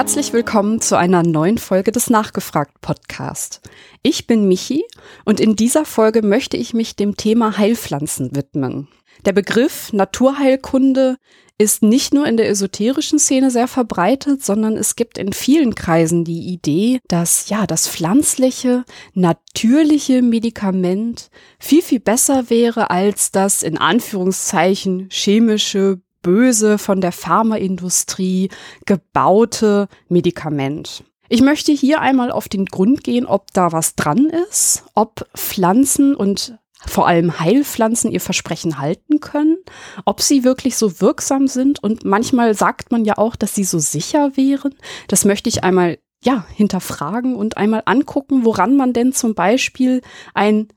Herzlich willkommen zu einer neuen Folge des Nachgefragt Podcast. Ich bin Michi und in dieser Folge möchte ich mich dem Thema Heilpflanzen widmen. Der Begriff Naturheilkunde ist nicht nur in der esoterischen Szene sehr verbreitet, sondern es gibt in vielen Kreisen die Idee, dass ja das pflanzliche, natürliche Medikament viel, viel besser wäre als das in Anführungszeichen chemische, böse von der Pharmaindustrie gebaute Medikament. Ich möchte hier einmal auf den Grund gehen, ob da was dran ist, ob Pflanzen und vor allem Heilpflanzen ihr Versprechen halten können, ob sie wirklich so wirksam sind und manchmal sagt man ja auch, dass sie so sicher wären. Das möchte ich einmal ja hinterfragen und einmal angucken, woran man denn zum Beispiel ein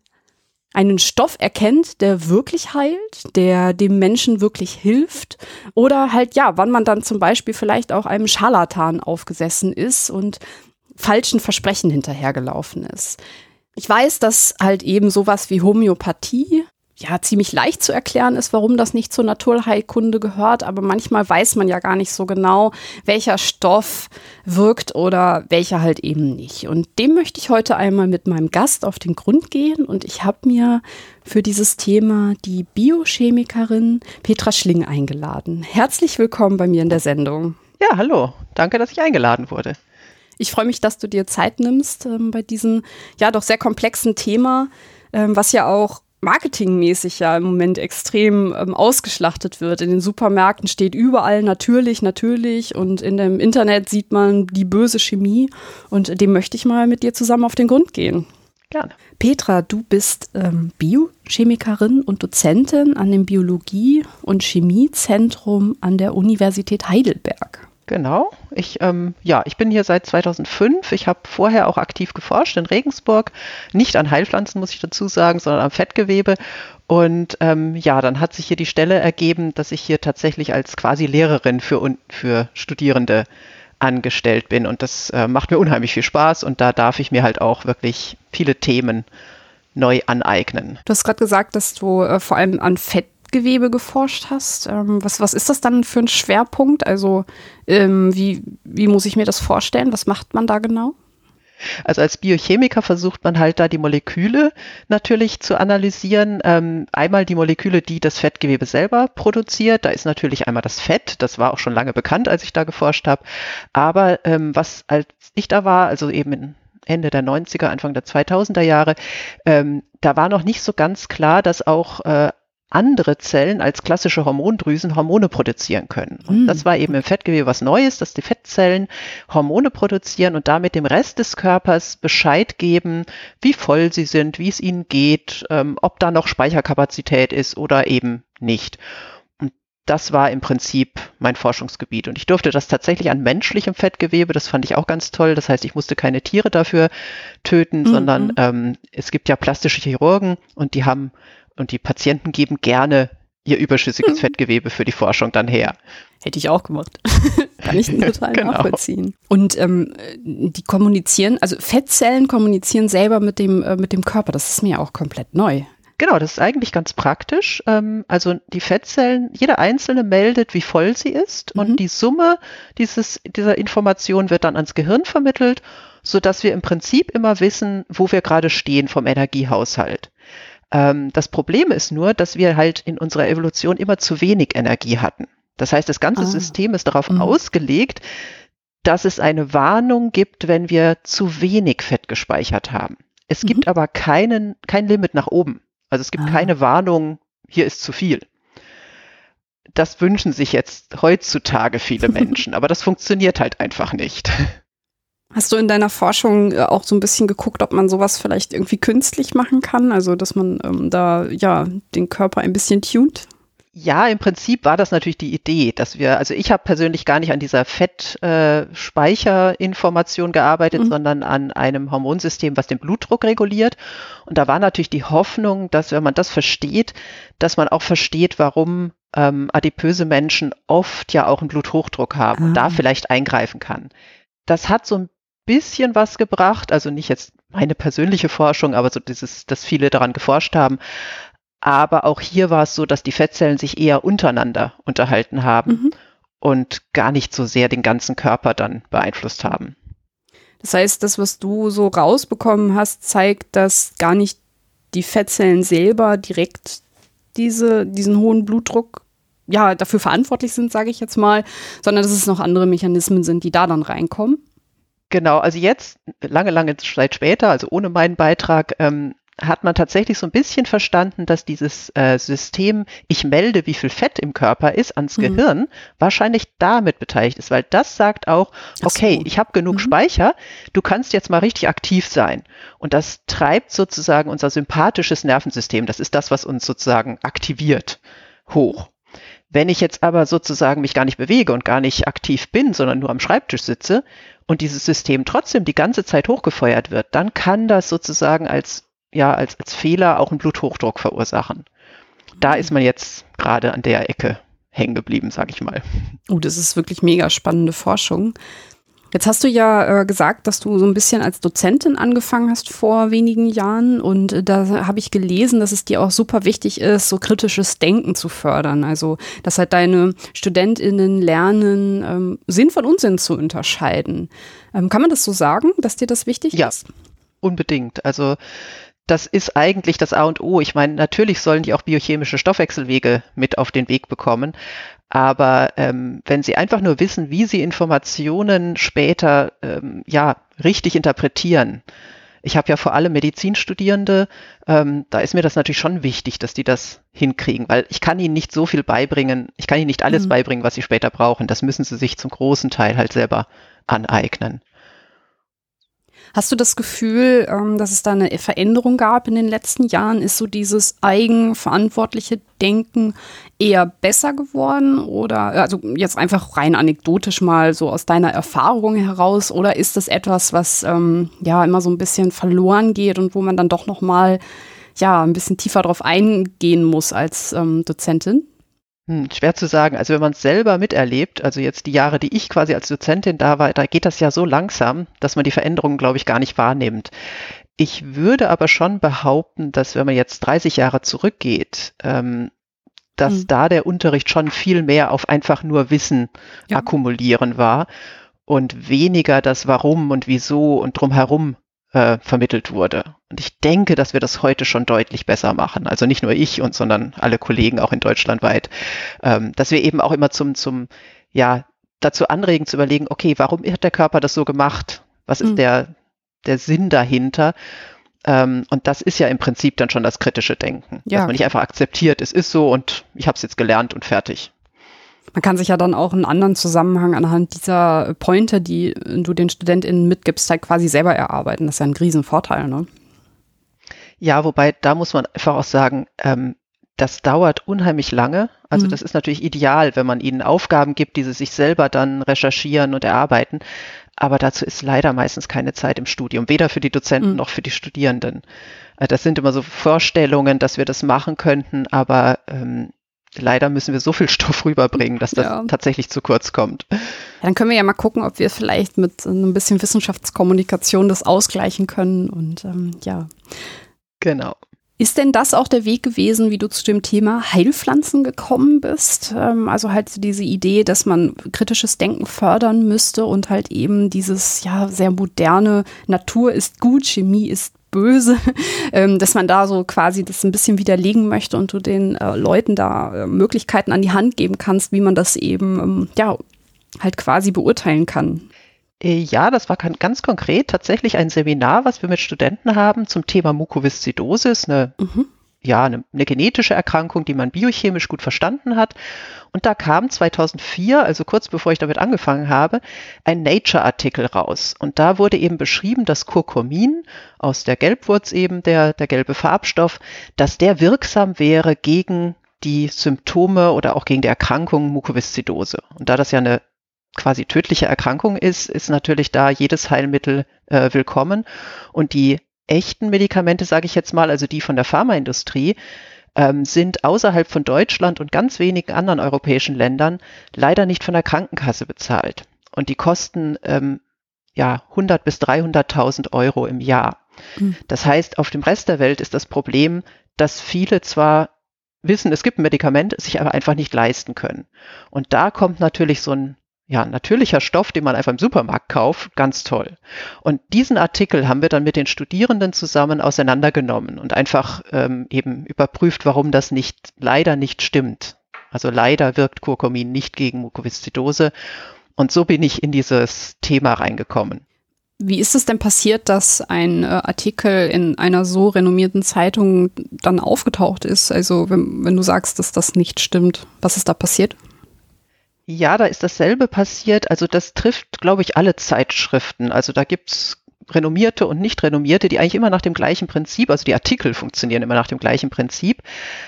einen Stoff erkennt, der wirklich heilt, der dem Menschen wirklich hilft oder halt ja, wann man dann zum Beispiel vielleicht auch einem Scharlatan aufgesessen ist und falschen Versprechen hinterhergelaufen ist. Ich weiß, dass halt eben sowas wie Homöopathie ja ziemlich leicht zu erklären ist, warum das nicht zur Naturheilkunde gehört, aber manchmal weiß man ja gar nicht so genau, welcher Stoff wirkt oder welcher halt eben nicht. Und dem möchte ich heute einmal mit meinem Gast auf den Grund gehen und ich habe mir für dieses Thema die Biochemikerin Petra Schling eingeladen. Herzlich willkommen bei mir in der Sendung. Ja, hallo. Danke, dass ich eingeladen wurde. Ich freue mich, dass du dir Zeit nimmst ähm, bei diesem ja doch sehr komplexen Thema, ähm, was ja auch marketingmäßig ja im Moment extrem ähm, ausgeschlachtet wird. In den Supermärkten steht überall natürlich, natürlich und in dem Internet sieht man die böse Chemie und dem möchte ich mal mit dir zusammen auf den Grund gehen. Gerne. Petra, du bist ähm, Biochemikerin und Dozentin an dem Biologie- und Chemiezentrum an der Universität Heidelberg. Genau. Ich, ähm, ja, ich bin hier seit 2005. Ich habe vorher auch aktiv geforscht in Regensburg. Nicht an Heilpflanzen, muss ich dazu sagen, sondern am Fettgewebe. Und ähm, ja, dann hat sich hier die Stelle ergeben, dass ich hier tatsächlich als quasi Lehrerin für, für Studierende angestellt bin. Und das äh, macht mir unheimlich viel Spaß. Und da darf ich mir halt auch wirklich viele Themen neu aneignen. Du hast gerade gesagt, dass du äh, vor allem an Fett Gewebe geforscht hast. Ähm, was, was ist das dann für ein Schwerpunkt? Also ähm, wie, wie muss ich mir das vorstellen? Was macht man da genau? Also als Biochemiker versucht man halt da die Moleküle natürlich zu analysieren. Ähm, einmal die Moleküle, die das Fettgewebe selber produziert. Da ist natürlich einmal das Fett. Das war auch schon lange bekannt, als ich da geforscht habe. Aber ähm, was als ich da war, also eben Ende der 90er, Anfang der 2000er Jahre, ähm, da war noch nicht so ganz klar, dass auch äh, andere Zellen als klassische Hormondrüsen Hormone produzieren können. Und mm. das war eben im Fettgewebe was Neues, dass die Fettzellen Hormone produzieren und damit dem Rest des Körpers Bescheid geben, wie voll sie sind, wie es ihnen geht, ähm, ob da noch Speicherkapazität ist oder eben nicht. Und das war im Prinzip mein Forschungsgebiet. Und ich durfte das tatsächlich an menschlichem Fettgewebe, das fand ich auch ganz toll. Das heißt, ich musste keine Tiere dafür töten, mhm. sondern ähm, es gibt ja plastische Chirurgen und die haben und die Patienten geben gerne ihr überschüssiges. Fettgewebe für die Forschung dann her. Hätte ich auch gemacht. Kann ich total genau. nachvollziehen. Und ähm, die kommunizieren, also Fettzellen kommunizieren selber mit dem, äh, mit dem Körper. Das ist mir auch komplett neu. Genau, das ist eigentlich ganz praktisch. Ähm, also die Fettzellen, jede einzelne meldet, wie voll sie ist mhm. und die Summe dieses, dieser Information wird dann ans Gehirn vermittelt, sodass wir im Prinzip immer wissen, wo wir gerade stehen vom Energiehaushalt. Ähm, das Problem ist nur, dass wir halt in unserer Evolution immer zu wenig Energie hatten. Das heißt, das ganze ah. System ist darauf mhm. ausgelegt, dass es eine Warnung gibt, wenn wir zu wenig Fett gespeichert haben. Es mhm. gibt aber keinen, kein Limit nach oben. Also es gibt ah. keine Warnung, hier ist zu viel. Das wünschen sich jetzt heutzutage viele Menschen, aber das funktioniert halt einfach nicht. Hast du in deiner Forschung äh, auch so ein bisschen geguckt, ob man sowas vielleicht irgendwie künstlich machen kann? Also, dass man ähm, da ja den Körper ein bisschen tunt? Ja, im Prinzip war das natürlich die Idee, dass wir, also ich habe persönlich gar nicht an dieser Fettspeicherinformation äh, gearbeitet, mhm. sondern an einem Hormonsystem, was den Blutdruck reguliert. Und da war natürlich die Hoffnung, dass wenn man das versteht, dass man auch versteht, warum ähm, adipöse Menschen oft ja auch einen Bluthochdruck haben ah. und da ah. vielleicht eingreifen kann. Das hat so ein bisschen was gebracht, also nicht jetzt meine persönliche Forschung, aber so dieses, dass viele daran geforscht haben. Aber auch hier war es so, dass die Fettzellen sich eher untereinander unterhalten haben. Mhm. und gar nicht so sehr den ganzen Körper dann beeinflusst haben. Das heißt, das, was du so rausbekommen hast, zeigt, dass gar nicht die Fettzellen selber direkt diese, diesen hohen Blutdruck ja, dafür verantwortlich sind, sage ich jetzt mal, sondern dass es noch andere Mechanismen sind, die da dann reinkommen. Genau, also jetzt, lange, lange Zeit später, also ohne meinen Beitrag, ähm, hat man tatsächlich so ein bisschen verstanden, dass dieses äh, System, ich melde, wie viel Fett im Körper ist, ans mhm. Gehirn, wahrscheinlich damit beteiligt ist, weil das sagt auch, okay, so. ich habe genug mhm. Speicher, du kannst jetzt mal richtig aktiv sein. Und das treibt sozusagen unser sympathisches Nervensystem, das ist das, was uns sozusagen aktiviert, hoch. Wenn ich jetzt aber sozusagen mich gar nicht bewege und gar nicht aktiv bin, sondern nur am Schreibtisch sitze und dieses System trotzdem die ganze Zeit hochgefeuert wird, dann kann das sozusagen als ja als, als Fehler auch einen Bluthochdruck verursachen. Da ist man jetzt gerade an der Ecke hängen geblieben, sage ich mal. Oh, das ist wirklich mega spannende Forschung. Jetzt hast du ja äh, gesagt, dass du so ein bisschen als Dozentin angefangen hast vor wenigen Jahren und äh, da habe ich gelesen, dass es dir auch super wichtig ist, so kritisches Denken zu fördern. Also, dass halt deine StudentInnen lernen, ähm, Sinn von Unsinn zu unterscheiden. Ähm, kann man das so sagen, dass dir das wichtig ja, ist? Ja, unbedingt. Also das ist eigentlich das A und O. Ich meine, natürlich sollen die auch biochemische Stoffwechselwege mit auf den Weg bekommen. Aber ähm, wenn sie einfach nur wissen, wie sie Informationen später ähm, ja richtig interpretieren, ich habe ja vor allem Medizinstudierende, ähm, da ist mir das natürlich schon wichtig, dass die das hinkriegen, weil ich kann ihnen nicht so viel beibringen, ich kann ihnen nicht alles mhm. beibringen, was sie später brauchen. Das müssen sie sich zum großen Teil halt selber aneignen. Hast du das Gefühl, ähm, dass es da eine Veränderung gab in den letzten Jahren? Ist so dieses eigenverantwortliche Denken eher besser geworden oder also jetzt einfach rein anekdotisch mal so aus deiner Erfahrung heraus oder ist das etwas, was ähm, ja immer so ein bisschen verloren geht und wo man dann doch noch mal ja ein bisschen tiefer drauf eingehen muss als ähm, Dozentin? Hm, schwer zu sagen. Also wenn man es selber miterlebt, also jetzt die Jahre, die ich quasi als Dozentin da war, da geht das ja so langsam, dass man die Veränderungen, glaube ich, gar nicht wahrnimmt. Ich würde aber schon behaupten, dass wenn man jetzt 30 Jahre zurückgeht, ähm, dass mhm. da der Unterricht schon viel mehr auf einfach nur Wissen ja. akkumulieren war und weniger das Warum und Wieso und drumherum äh, vermittelt wurde. Und ich denke, dass wir das heute schon deutlich besser machen. Also nicht nur ich und sondern alle Kollegen auch in Deutschland weit, ähm, dass wir eben auch immer zum, zum, ja, dazu anregen zu überlegen, okay, warum hat der Körper das so gemacht? Was ist mhm. der, der Sinn dahinter? Ähm, und das ist ja im Prinzip dann schon das kritische Denken, ja. dass man nicht einfach akzeptiert, es ist so und ich habe es jetzt gelernt und fertig. Man kann sich ja dann auch einen anderen Zusammenhang anhand dieser Pointer, die du den StudentInnen mitgibst, halt quasi selber erarbeiten. Das ist ja ein Riesenvorteil, ne? Ja, wobei da muss man einfach auch sagen, ähm, das dauert unheimlich lange. Also mhm. das ist natürlich ideal, wenn man ihnen Aufgaben gibt, die sie sich selber dann recherchieren und erarbeiten. Aber dazu ist leider meistens keine Zeit im Studium, weder für die Dozenten mhm. noch für die Studierenden. Äh, das sind immer so Vorstellungen, dass wir das machen könnten, aber ähm, leider müssen wir so viel Stoff rüberbringen, dass das ja. tatsächlich zu kurz kommt. dann können wir ja mal gucken, ob wir vielleicht mit ein bisschen Wissenschaftskommunikation das ausgleichen können und ähm, ja. Genau. Ist denn das auch der Weg gewesen, wie du zu dem Thema Heilpflanzen gekommen bist? Ähm, also halt diese Idee, dass man kritisches Denken fördern müsste und halt eben dieses ja sehr moderne Natur ist gut, Chemie ist böse, ähm, dass man da so quasi das ein bisschen widerlegen möchte und du den äh, Leuten da äh, Möglichkeiten an die Hand geben kannst, wie man das eben, ähm, ja, halt quasi beurteilen kann. Äh, ja, das war ganz konkret tatsächlich ein Seminar, was wir mit Studenten haben zum Thema Mukoviszidose, eine mhm ja, eine, eine genetische Erkrankung, die man biochemisch gut verstanden hat. Und da kam 2004, also kurz bevor ich damit angefangen habe, ein Nature-Artikel raus. Und da wurde eben beschrieben, dass Kurkumin aus der Gelbwurz eben, der, der gelbe Farbstoff, dass der wirksam wäre gegen die Symptome oder auch gegen die Erkrankung Mukoviszidose. Und da das ja eine quasi tödliche Erkrankung ist, ist natürlich da jedes Heilmittel äh, willkommen. Und die echten Medikamente, sage ich jetzt mal, also die von der Pharmaindustrie, ähm, sind außerhalb von Deutschland und ganz wenigen anderen europäischen Ländern leider nicht von der Krankenkasse bezahlt. Und die kosten ähm, ja 100 bis 300.000 Euro im Jahr. Mhm. Das heißt, auf dem Rest der Welt ist das Problem, dass viele zwar wissen, es gibt ein Medikament, sich aber einfach nicht leisten können. Und da kommt natürlich so ein ja, natürlicher Stoff, den man einfach im Supermarkt kauft, ganz toll. Und diesen Artikel haben wir dann mit den Studierenden zusammen auseinandergenommen und einfach ähm, eben überprüft, warum das nicht leider nicht stimmt. Also leider wirkt Curcumin nicht gegen Mukoviszidose. Und so bin ich in dieses Thema reingekommen. Wie ist es denn passiert, dass ein äh, Artikel in einer so renommierten Zeitung dann aufgetaucht ist? Also wenn, wenn du sagst, dass das nicht stimmt, was ist da passiert? Ja, da ist dasselbe passiert. Also das trifft, glaube ich, alle Zeitschriften. Also da gibt's renommierte und nicht renommierte, die eigentlich immer nach dem gleichen Prinzip, also die Artikel funktionieren immer nach dem gleichen Prinzip.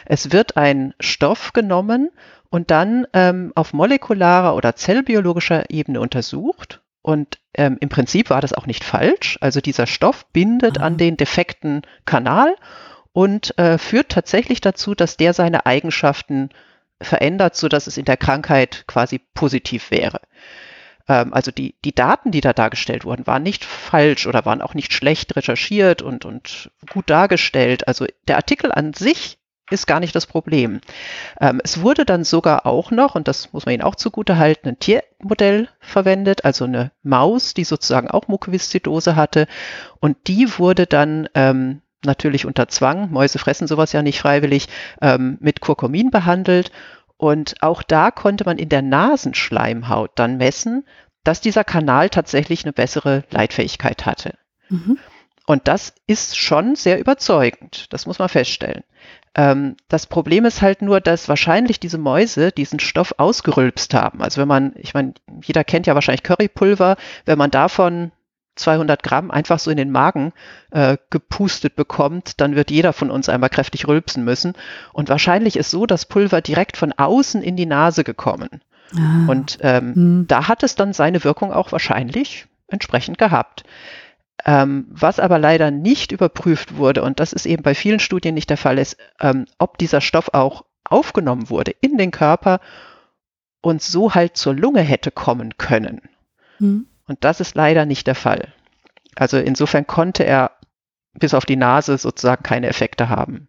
Es wird ein Stoff genommen und dann ähm, auf molekularer oder zellbiologischer Ebene untersucht. Und ähm, im Prinzip war das auch nicht falsch. Also dieser Stoff bindet Aha. an den defekten Kanal und äh, führt tatsächlich dazu, dass der seine Eigenschaften verändert, so dass es in der Krankheit quasi positiv wäre. Ähm, also die, die Daten, die da dargestellt wurden, waren nicht falsch oder waren auch nicht schlecht recherchiert und, und gut dargestellt. Also der Artikel an sich ist gar nicht das Problem. Ähm, es wurde dann sogar auch noch, und das muss man Ihnen auch zugute halten, ein Tiermodell verwendet, also eine Maus, die sozusagen auch Mukoviszidose hatte. Und die wurde dann ähm, natürlich unter Zwang, Mäuse fressen sowas ja nicht freiwillig, ähm, mit Kurkumin behandelt. Und auch da konnte man in der Nasenschleimhaut dann messen, dass dieser Kanal tatsächlich eine bessere Leitfähigkeit hatte. Mhm. Und das ist schon sehr überzeugend, das muss man feststellen. Ähm, das Problem ist halt nur, dass wahrscheinlich diese Mäuse diesen Stoff ausgerülpst haben. Also wenn man, ich meine, jeder kennt ja wahrscheinlich Currypulver, wenn man davon 200 Gramm einfach so in den Magen äh, gepustet bekommt, dann wird jeder von uns einmal kräftig rülpsen müssen. Und wahrscheinlich ist so das Pulver direkt von außen in die Nase gekommen. Ah. Und ähm, hm. da hat es dann seine Wirkung auch wahrscheinlich entsprechend gehabt. Ähm, was aber leider nicht überprüft wurde, und das ist eben bei vielen Studien nicht der Fall, ist, ähm, ob dieser Stoff auch aufgenommen wurde in den Körper und so halt zur Lunge hätte kommen können. Hm. Und das ist leider nicht der Fall. Also insofern konnte er bis auf die Nase sozusagen keine Effekte haben.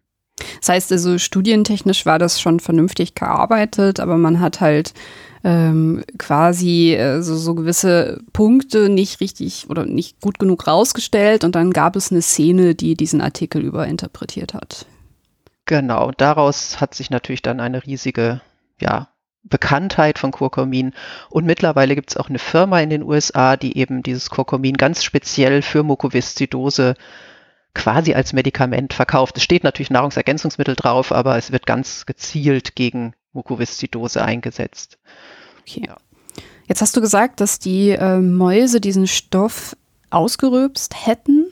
Das heißt also, studientechnisch war das schon vernünftig gearbeitet, aber man hat halt ähm, quasi äh, so, so gewisse Punkte nicht richtig oder nicht gut genug rausgestellt und dann gab es eine Szene, die diesen Artikel überinterpretiert hat. Genau, daraus hat sich natürlich dann eine riesige ja, Bekanntheit von Curcumin. Und mittlerweile gibt es auch eine Firma in den USA, die eben dieses Curcumin ganz speziell für Mukoviszidose quasi als Medikament verkauft. Es steht natürlich Nahrungsergänzungsmittel drauf, aber es wird ganz gezielt gegen Mukoviszidose eingesetzt. Okay. Ja. Jetzt hast du gesagt, dass die äh, Mäuse diesen Stoff ausgeröpst hätten.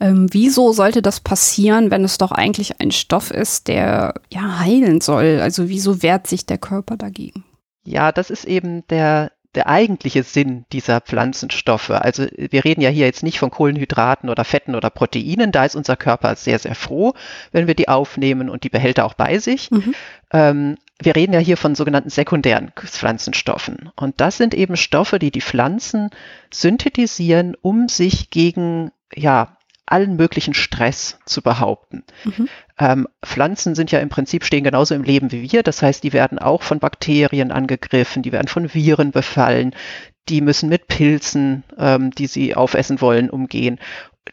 Ähm, wieso sollte das passieren, wenn es doch eigentlich ein Stoff ist, der ja heilen soll? Also wieso wehrt sich der Körper dagegen? Ja, das ist eben der, der eigentliche Sinn dieser Pflanzenstoffe. Also wir reden ja hier jetzt nicht von Kohlenhydraten oder Fetten oder Proteinen. Da ist unser Körper sehr, sehr froh, wenn wir die aufnehmen und die behält er auch bei sich. Mhm. Ähm, wir reden ja hier von sogenannten sekundären Pflanzenstoffen. Und das sind eben Stoffe, die die Pflanzen synthetisieren, um sich gegen ja, allen möglichen Stress zu behaupten. Mhm. Ähm, Pflanzen sind ja im Prinzip stehen genauso im Leben wie wir. Das heißt, die werden auch von Bakterien angegriffen, die werden von Viren befallen, die müssen mit Pilzen, ähm, die sie aufessen wollen, umgehen.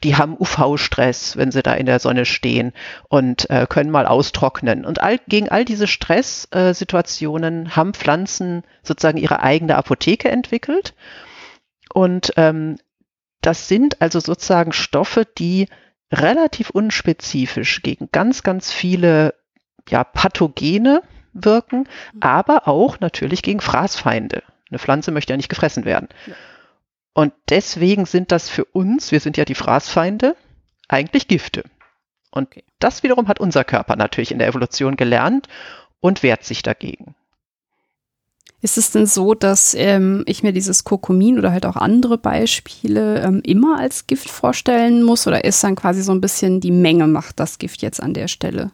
Die haben UV-Stress, wenn sie da in der Sonne stehen und äh, können mal austrocknen. Und all, gegen all diese Stresssituationen äh, haben Pflanzen sozusagen ihre eigene Apotheke entwickelt. Und ähm, das sind also sozusagen Stoffe, die relativ unspezifisch gegen ganz, ganz viele ja, Pathogene wirken, mhm. aber auch natürlich gegen Fraßfeinde. Eine Pflanze möchte ja nicht gefressen werden. Ja. Und deswegen sind das für uns, wir sind ja die Fraßfeinde, eigentlich Gifte. Und das wiederum hat unser Körper natürlich in der Evolution gelernt und wehrt sich dagegen. Ist es denn so, dass ähm, ich mir dieses Kurkumin oder halt auch andere Beispiele ähm, immer als Gift vorstellen muss? Oder ist dann quasi so ein bisschen die Menge macht das Gift jetzt an der Stelle?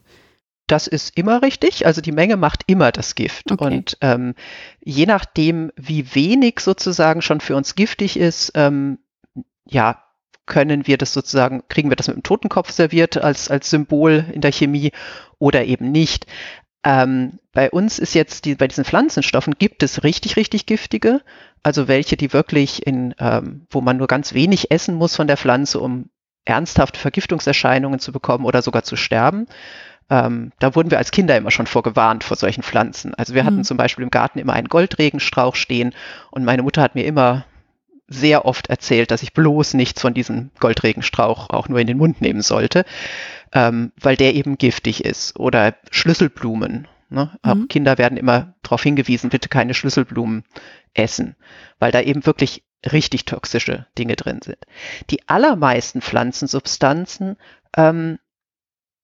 Das ist immer richtig. Also die Menge macht immer das Gift. Okay. Und ähm, je nachdem, wie wenig sozusagen schon für uns giftig ist, ähm, ja, können wir das sozusagen, kriegen wir das mit dem Totenkopf serviert als, als Symbol in der Chemie oder eben nicht. Ähm, bei uns ist jetzt die, bei diesen Pflanzenstoffen gibt es richtig, richtig giftige, also welche, die wirklich in, ähm, wo man nur ganz wenig essen muss von der Pflanze, um ernsthafte Vergiftungserscheinungen zu bekommen oder sogar zu sterben. Ähm, da wurden wir als Kinder immer schon vorgewarnt vor solchen Pflanzen. Also wir hatten mhm. zum Beispiel im Garten immer einen Goldregenstrauch stehen und meine Mutter hat mir immer sehr oft erzählt, dass ich bloß nichts von diesem Goldregenstrauch auch nur in den Mund nehmen sollte, ähm, weil der eben giftig ist. Oder Schlüsselblumen. Ne? Mhm. Kinder werden immer darauf hingewiesen, bitte keine Schlüsselblumen essen, weil da eben wirklich richtig toxische Dinge drin sind. Die allermeisten Pflanzensubstanzen ähm,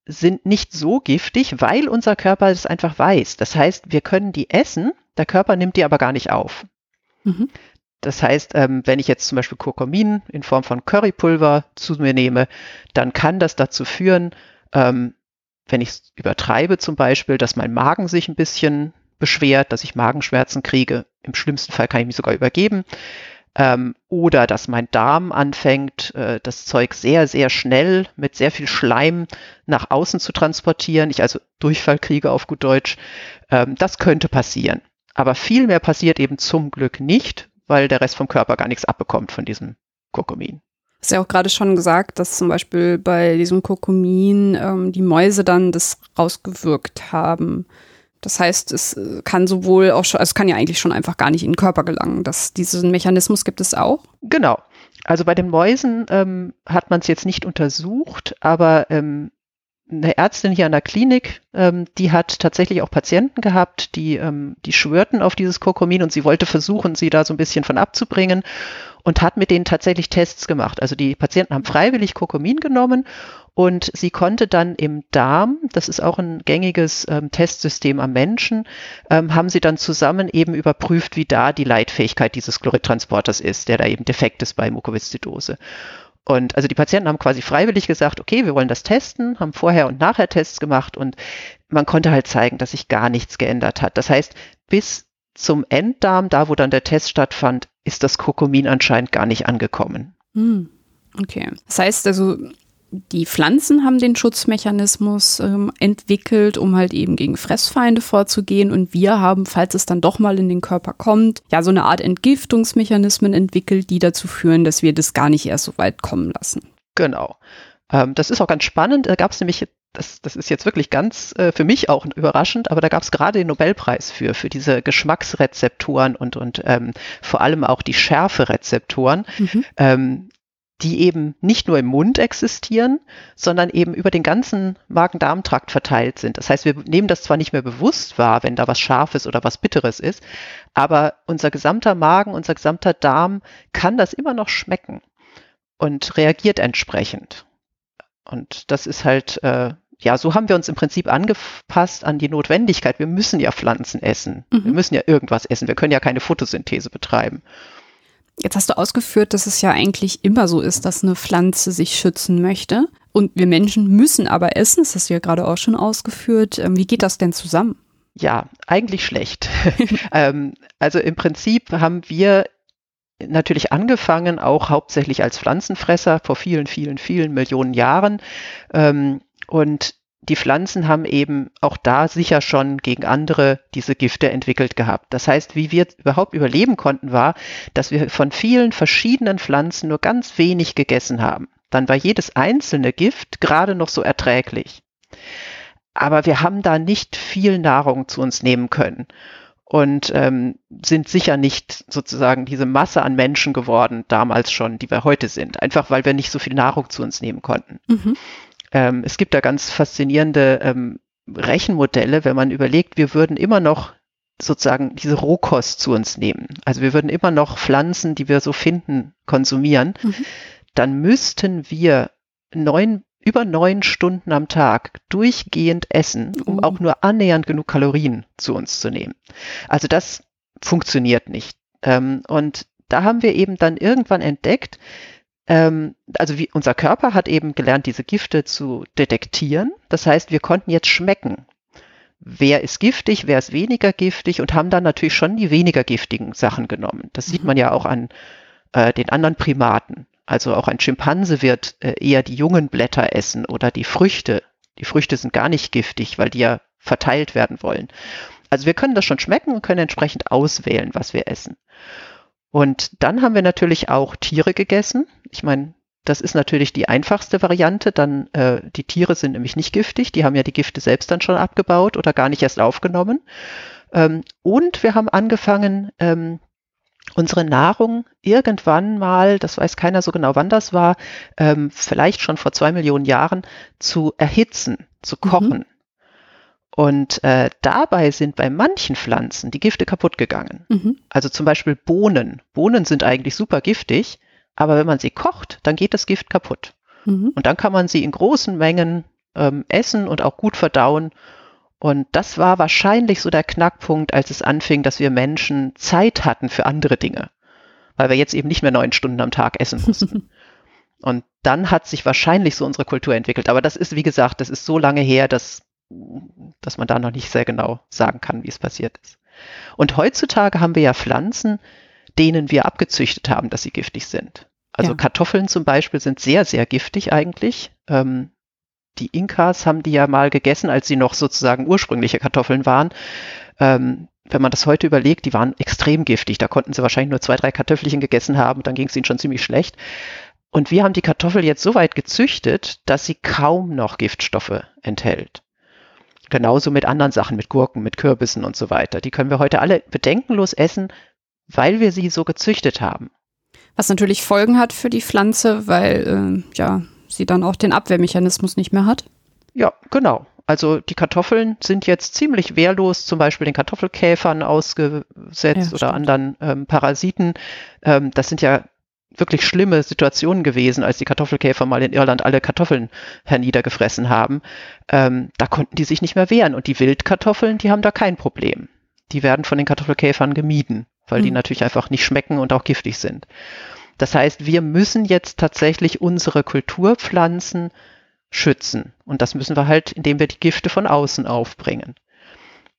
sind nicht so giftig, weil unser Körper es einfach weiß. Das heißt, wir können die essen, der Körper nimmt die aber gar nicht auf. Mhm. Das heißt, ähm, wenn ich jetzt zum Beispiel Kurkumin in Form von Currypulver zu mir nehme, dann kann das dazu führen, ähm, wenn ich es übertreibe zum Beispiel, dass mein Magen sich ein bisschen beschwert, dass ich Magenschmerzen kriege. Im schlimmsten Fall kann ich mich sogar übergeben. Ähm, oder dass mein Darm anfängt, äh, das Zeug sehr, sehr schnell mit sehr viel Schleim nach außen zu transportieren. Ich also Durchfall kriege auf gut Deutsch. Ähm, das könnte passieren. Aber viel mehr passiert eben zum Glück nicht, weil der Rest vom Körper gar nichts abbekommt von diesem Kurkumin. Du hast ja auch gerade schon gesagt, dass zum Beispiel bei diesem Kurkumin ähm, die Mäuse dann das rausgewirkt haben. Das heißt, es äh, kann sowohl auch schon, also es kann ja eigentlich schon einfach gar nicht in den Körper gelangen. Das, diesen Mechanismus gibt es auch? Genau. Also bei den Mäusen ähm, hat man es jetzt nicht untersucht, aber ähm, eine Ärztin hier an der Klinik, ähm, die hat tatsächlich auch Patienten gehabt, die, ähm, die schwörten auf dieses Kurkumin und sie wollte versuchen, sie da so ein bisschen von abzubringen und hat mit denen tatsächlich Tests gemacht. Also die Patienten haben freiwillig Kurkumin genommen und sie konnte dann im Darm, das ist auch ein gängiges ähm, Testsystem am Menschen, ähm, haben sie dann zusammen eben überprüft, wie da die Leitfähigkeit dieses Chloridtransporters ist, der da eben defekt ist bei Mukoviszidose. Und also die Patienten haben quasi freiwillig gesagt, okay, wir wollen das testen, haben vorher und nachher Tests gemacht und man konnte halt zeigen, dass sich gar nichts geändert hat. Das heißt, bis zum Enddarm, da wo dann der Test stattfand, ist das Kurkumin anscheinend gar nicht angekommen. Hm. Okay. Das heißt also, die Pflanzen haben den Schutzmechanismus ähm, entwickelt, um halt eben gegen Fressfeinde vorzugehen. Und wir haben, falls es dann doch mal in den Körper kommt, ja so eine Art Entgiftungsmechanismen entwickelt, die dazu führen, dass wir das gar nicht erst so weit kommen lassen. Genau. Ähm, das ist auch ganz spannend. Da gab es nämlich das, das ist jetzt wirklich ganz äh, für mich auch überraschend, aber da gab es gerade den Nobelpreis für, für diese Geschmacksrezeptoren und, und ähm, vor allem auch die Schärferezeptoren. Mhm. Ähm, die eben nicht nur im Mund existieren, sondern eben über den ganzen Magen-Darm-Trakt verteilt sind. Das heißt, wir nehmen das zwar nicht mehr bewusst wahr, wenn da was Scharfes oder was Bitteres ist, aber unser gesamter Magen, unser gesamter Darm kann das immer noch schmecken und reagiert entsprechend. Und das ist halt, äh, ja, so haben wir uns im Prinzip angepasst an die Notwendigkeit. Wir müssen ja Pflanzen essen. Mhm. Wir müssen ja irgendwas essen. Wir können ja keine Photosynthese betreiben. Jetzt hast du ausgeführt, dass es ja eigentlich immer so ist, dass eine Pflanze sich schützen möchte. Und wir Menschen müssen aber essen, das hast du ja gerade auch schon ausgeführt. Ähm, wie geht das denn zusammen? Ja, eigentlich schlecht. ähm, also im Prinzip haben wir natürlich angefangen, auch hauptsächlich als Pflanzenfresser vor vielen, vielen, vielen Millionen Jahren. Ähm, und die Pflanzen haben eben auch da sicher schon gegen andere diese Gifte entwickelt gehabt. Das heißt, wie wir überhaupt überleben konnten, war, dass wir von vielen verschiedenen Pflanzen nur ganz wenig gegessen haben. Dann war jedes einzelne Gift gerade noch so erträglich. Aber wir haben da nicht viel Nahrung zu uns nehmen können und ähm, sind sicher nicht sozusagen diese Masse an Menschen geworden, damals schon, die wir heute sind, einfach weil wir nicht so viel Nahrung zu uns nehmen konnten. Mhm. Ähm, es gibt da ganz faszinierende ähm, Rechenmodelle, wenn man überlegt, wir würden immer noch sozusagen diese Rohkost zu uns nehmen. Also wir würden immer noch Pflanzen, die wir so finden, konsumieren. Mhm. Dann müssten wir neun, über neun Stunden am Tag durchgehend essen, um mhm. auch nur annähernd genug Kalorien zu uns zu nehmen. Also das funktioniert nicht. Ähm, und da haben wir eben dann irgendwann entdeckt, ähm, also wie, unser Körper hat eben gelernt, diese Gifte zu detektieren. Das heißt, wir konnten jetzt schmecken, wer ist giftig, wer ist weniger giftig und haben dann natürlich schon die weniger giftigen Sachen genommen. Das sieht mhm. man ja auch an äh, den anderen Primaten. Also auch ein Schimpanse wird äh, eher die jungen Blätter essen oder die Früchte. Die Früchte sind gar nicht giftig, weil die ja verteilt werden wollen. Also wir können das schon schmecken und können entsprechend auswählen, was wir essen. Und dann haben wir natürlich auch Tiere gegessen. Ich meine, das ist natürlich die einfachste Variante. Dann äh, die Tiere sind nämlich nicht giftig, die haben ja die Gifte selbst dann schon abgebaut oder gar nicht erst aufgenommen. Ähm, und wir haben angefangen, ähm, unsere Nahrung irgendwann mal, das weiß keiner so genau, wann das war, ähm, vielleicht schon vor zwei Millionen Jahren, zu erhitzen, zu mhm. kochen. Mhm. Und äh, dabei sind bei manchen Pflanzen die Gifte kaputt gegangen. Mhm. Also zum Beispiel Bohnen. Bohnen sind eigentlich super giftig, aber wenn man sie kocht, dann geht das Gift kaputt. Mhm. Und dann kann man sie in großen Mengen ähm, essen und auch gut verdauen. Und das war wahrscheinlich so der Knackpunkt, als es anfing, dass wir Menschen Zeit hatten für andere Dinge, weil wir jetzt eben nicht mehr neun Stunden am Tag essen mussten. und dann hat sich wahrscheinlich so unsere Kultur entwickelt. Aber das ist, wie gesagt, das ist so lange her, dass, dass man da noch nicht sehr genau sagen kann, wie es passiert ist. Und heutzutage haben wir ja Pflanzen, denen wir abgezüchtet haben, dass sie giftig sind. Also ja. Kartoffeln zum Beispiel sind sehr, sehr giftig eigentlich. Ähm, die Inkas haben die ja mal gegessen, als sie noch sozusagen ursprüngliche Kartoffeln waren. Ähm, wenn man das heute überlegt, die waren extrem giftig. Da konnten sie wahrscheinlich nur zwei, drei Kartoffelchen gegessen haben, dann ging es ihnen schon ziemlich schlecht. Und wir haben die Kartoffel jetzt so weit gezüchtet, dass sie kaum noch Giftstoffe enthält. Genauso mit anderen Sachen, mit Gurken, mit Kürbissen und so weiter. Die können wir heute alle bedenkenlos essen, weil wir sie so gezüchtet haben. Was natürlich Folgen hat für die Pflanze, weil äh, ja, sie dann auch den Abwehrmechanismus nicht mehr hat. Ja, genau. Also die Kartoffeln sind jetzt ziemlich wehrlos, zum Beispiel den Kartoffelkäfern ausgesetzt ja, oder anderen ähm, Parasiten. Ähm, das sind ja wirklich schlimme Situationen gewesen, als die Kartoffelkäfer mal in Irland alle Kartoffeln herniedergefressen haben. Ähm, da konnten die sich nicht mehr wehren. Und die Wildkartoffeln, die haben da kein Problem. Die werden von den Kartoffelkäfern gemieden, weil mhm. die natürlich einfach nicht schmecken und auch giftig sind. Das heißt, wir müssen jetzt tatsächlich unsere Kulturpflanzen schützen. Und das müssen wir halt, indem wir die Gifte von außen aufbringen.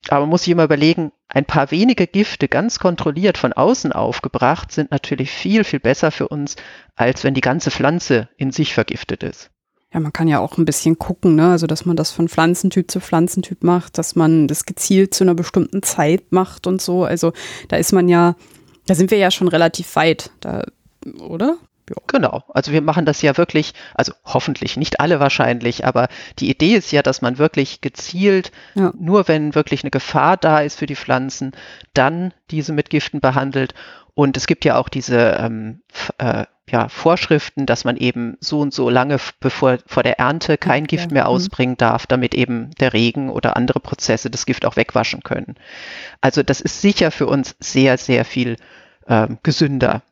Aber man muss sich immer überlegen, ein paar wenige Gifte ganz kontrolliert von außen aufgebracht sind natürlich viel, viel besser für uns, als wenn die ganze Pflanze in sich vergiftet ist. Ja, man kann ja auch ein bisschen gucken, ne? also dass man das von Pflanzentyp zu Pflanzentyp macht, dass man das gezielt zu einer bestimmten Zeit macht und so. Also da ist man ja, da sind wir ja schon relativ weit. Da oder? Ja. Genau, also wir machen das ja wirklich, also hoffentlich, nicht alle wahrscheinlich, aber die Idee ist ja, dass man wirklich gezielt, ja. nur wenn wirklich eine Gefahr da ist für die Pflanzen, dann diese mit Giften behandelt. Und es gibt ja auch diese ähm, äh, ja, Vorschriften, dass man eben so und so lange bevor vor der Ernte kein Gift mehr mhm. ausbringen darf, damit eben der Regen oder andere Prozesse das Gift auch wegwaschen können. Also das ist sicher für uns sehr, sehr viel ähm, gesünder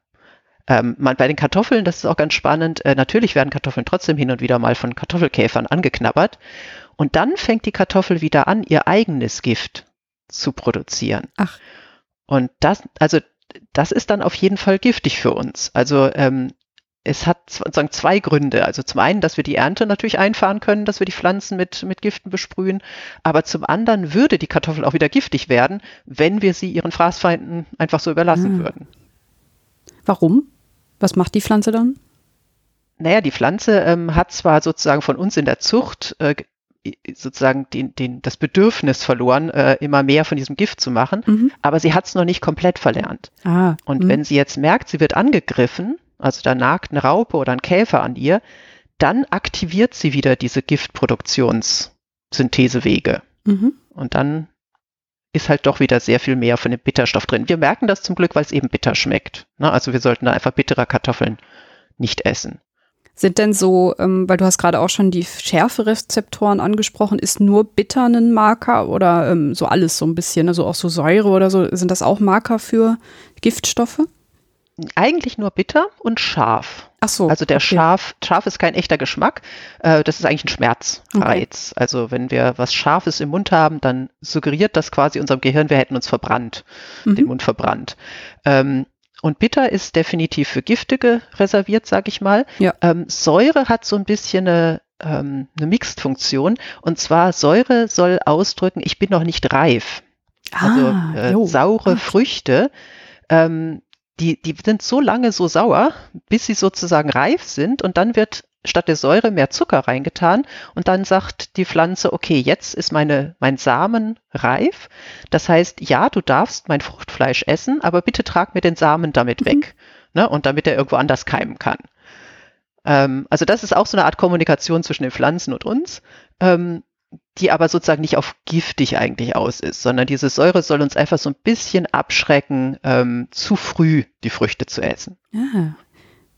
ähm, man, bei den Kartoffeln, das ist auch ganz spannend, äh, natürlich werden Kartoffeln trotzdem hin und wieder mal von Kartoffelkäfern angeknabbert. Und dann fängt die Kartoffel wieder an, ihr eigenes Gift zu produzieren. Ach. Und das, also das ist dann auf jeden Fall giftig für uns. Also ähm, es hat sozusagen zwei Gründe. Also zum einen, dass wir die Ernte natürlich einfahren können, dass wir die Pflanzen mit, mit Giften besprühen. Aber zum anderen würde die Kartoffel auch wieder giftig werden, wenn wir sie ihren Fraßfeinden einfach so überlassen hm. würden. Warum? Was macht die Pflanze dann? Naja, die Pflanze ähm, hat zwar sozusagen von uns in der Zucht äh, sozusagen den, den, das Bedürfnis verloren, äh, immer mehr von diesem Gift zu machen, mhm. aber sie hat es noch nicht komplett verlernt. Ah, und mh. wenn sie jetzt merkt, sie wird angegriffen, also da nagt eine Raupe oder ein Käfer an ihr, dann aktiviert sie wieder diese Giftproduktionssynthesewege. Mhm. Und dann ist halt doch wieder sehr viel mehr von dem Bitterstoff drin. Wir merken das zum Glück, weil es eben bitter schmeckt. Ne? Also wir sollten da einfach bittere Kartoffeln nicht essen. Sind denn so, ähm, weil du hast gerade auch schon die Schärferezeptoren angesprochen, ist nur bitter ein Marker oder ähm, so alles so ein bisschen, also auch so Säure oder so, sind das auch Marker für Giftstoffe? Eigentlich nur bitter und scharf. Ach so. Also der okay. scharf, scharf ist kein echter Geschmack. Äh, das ist eigentlich ein Schmerzreiz. Okay. Also wenn wir was Scharfes im Mund haben, dann suggeriert das quasi unserem Gehirn, wir hätten uns verbrannt, mhm. den Mund verbrannt. Ähm, und bitter ist definitiv für Giftige reserviert, sag ich mal. Ja. Ähm, Säure hat so ein bisschen eine, ähm, eine Mixed-Funktion. Und zwar Säure soll ausdrücken, ich bin noch nicht reif. Also ah, äh, saure ah. Früchte ähm, die, die sind so lange so sauer, bis sie sozusagen reif sind und dann wird statt der Säure mehr Zucker reingetan und dann sagt die Pflanze, okay, jetzt ist meine, mein Samen reif. Das heißt, ja, du darfst mein Fruchtfleisch essen, aber bitte trag mir den Samen damit mhm. weg, ne, und damit er irgendwo anders keimen kann. Ähm, also das ist auch so eine Art Kommunikation zwischen den Pflanzen und uns, ähm, die aber sozusagen nicht auf giftig eigentlich aus ist, sondern diese Säure soll uns einfach so ein bisschen abschrecken, ähm, zu früh die Früchte zu essen. Ja,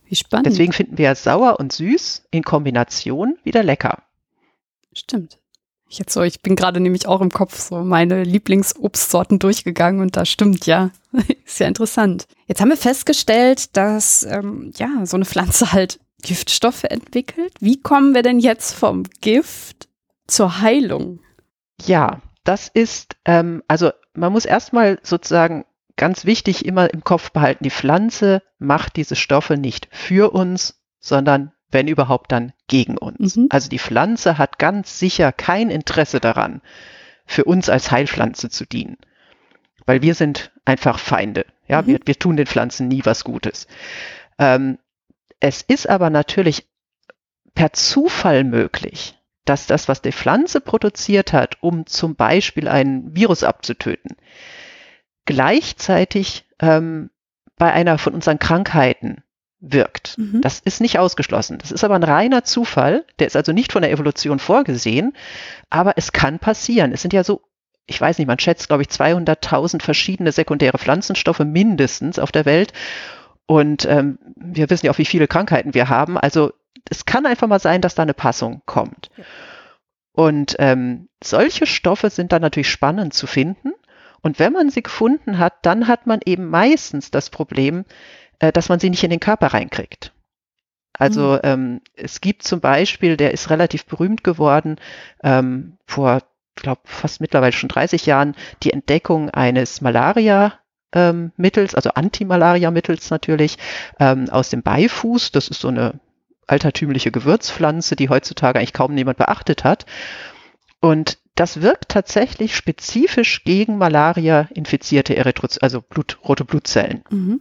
wie spannend. Deswegen finden wir sauer und süß in Kombination wieder lecker. Stimmt. Ich, jetzt so, ich bin gerade nämlich auch im Kopf so meine Lieblingsobstsorten durchgegangen und da stimmt ja. ist ja interessant. Jetzt haben wir festgestellt, dass ähm, ja so eine Pflanze halt Giftstoffe entwickelt. Wie kommen wir denn jetzt vom Gift zur Heilung? Ja, das ist, ähm, also man muss erstmal sozusagen ganz wichtig immer im Kopf behalten, die Pflanze macht diese Stoffe nicht für uns, sondern wenn überhaupt dann gegen uns. Mhm. Also die Pflanze hat ganz sicher kein Interesse daran, für uns als Heilpflanze zu dienen. Weil wir sind einfach Feinde. Ja, mhm. wir, wir tun den Pflanzen nie was Gutes. Ähm, es ist aber natürlich per Zufall möglich, dass das, was die Pflanze produziert hat, um zum Beispiel ein Virus abzutöten, gleichzeitig ähm, bei einer von unseren Krankheiten wirkt. Mhm. Das ist nicht ausgeschlossen. Das ist aber ein reiner Zufall. Der ist also nicht von der Evolution vorgesehen, aber es kann passieren. Es sind ja so, ich weiß nicht, man schätzt, glaube ich, 200.000 verschiedene sekundäre Pflanzenstoffe mindestens auf der Welt. Und ähm, wir wissen ja auch, wie viele Krankheiten wir haben. Also es kann einfach mal sein, dass da eine Passung kommt. Ja. Und ähm, solche Stoffe sind dann natürlich spannend zu finden. Und wenn man sie gefunden hat, dann hat man eben meistens das Problem, äh, dass man sie nicht in den Körper reinkriegt. Also mhm. ähm, es gibt zum Beispiel, der ist relativ berühmt geworden, ähm, vor, ich glaube, fast mittlerweile schon 30 Jahren, die Entdeckung eines Malaria- ähm, mittels, also Antimalaria-Mittels natürlich, ähm, aus dem Beifuß. Das ist so eine altertümliche Gewürzpflanze, die heutzutage eigentlich kaum jemand beachtet hat. Und das wirkt tatsächlich spezifisch gegen Malaria infizierte Erythroz also Blut, rote Blutzellen. Mhm.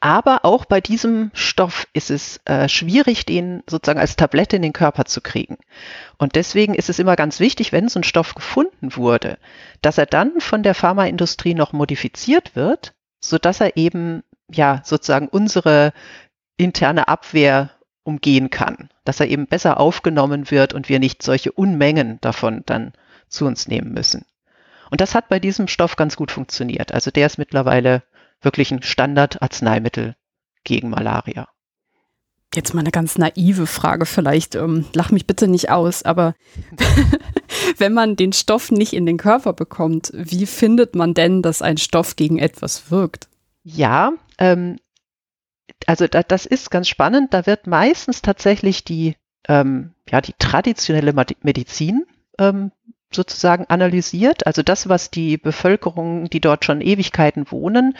Aber auch bei diesem Stoff ist es äh, schwierig, den sozusagen als Tablette in den Körper zu kriegen. Und deswegen ist es immer ganz wichtig, wenn so ein Stoff gefunden wurde, dass er dann von der Pharmaindustrie noch modifiziert wird, so dass er eben ja sozusagen unsere interne Abwehr umgehen kann, dass er eben besser aufgenommen wird und wir nicht solche Unmengen davon dann zu uns nehmen müssen. Und das hat bei diesem Stoff ganz gut funktioniert. Also der ist mittlerweile wirklich ein Standardarzneimittel gegen Malaria. Jetzt mal eine ganz naive Frage vielleicht, ähm, lach mich bitte nicht aus, aber wenn man den Stoff nicht in den Körper bekommt, wie findet man denn, dass ein Stoff gegen etwas wirkt? Ja, ähm, also da, das ist ganz spannend. Da wird meistens tatsächlich die, ähm, ja, die traditionelle Medizin ähm, sozusagen analysiert, also das, was die Bevölkerung, die dort schon Ewigkeiten wohnen,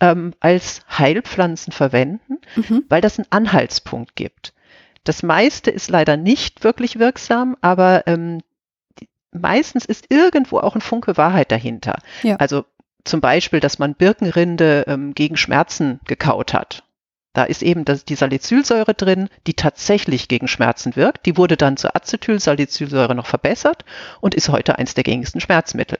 ähm, als Heilpflanzen verwenden, mhm. weil das einen Anhaltspunkt gibt. Das meiste ist leider nicht wirklich wirksam, aber ähm, die, meistens ist irgendwo auch ein Funke Wahrheit dahinter. Ja. Also zum Beispiel, dass man Birkenrinde ähm, gegen Schmerzen gekaut hat da ist eben das, die Salicylsäure drin, die tatsächlich gegen Schmerzen wirkt. Die wurde dann zur Acetylsalicylsäure noch verbessert und ist heute eins der gängigsten Schmerzmittel.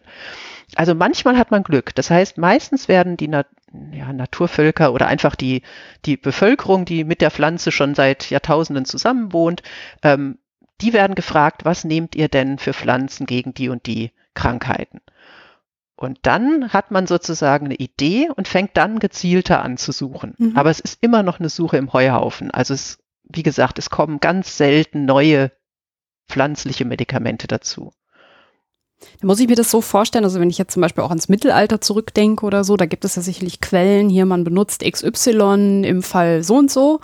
Also manchmal hat man Glück. Das heißt, meistens werden die Na ja, Naturvölker oder einfach die, die Bevölkerung, die mit der Pflanze schon seit Jahrtausenden zusammenwohnt, ähm, die werden gefragt, was nehmt ihr denn für Pflanzen gegen die und die Krankheiten? Und dann hat man sozusagen eine Idee und fängt dann gezielter an zu suchen. Mhm. Aber es ist immer noch eine Suche im Heuhaufen. Also es, wie gesagt, es kommen ganz selten neue pflanzliche Medikamente dazu. Da muss ich mir das so vorstellen, also wenn ich jetzt zum Beispiel auch ans Mittelalter zurückdenke oder so, da gibt es ja sicherlich Quellen, hier man benutzt XY im Fall so und so.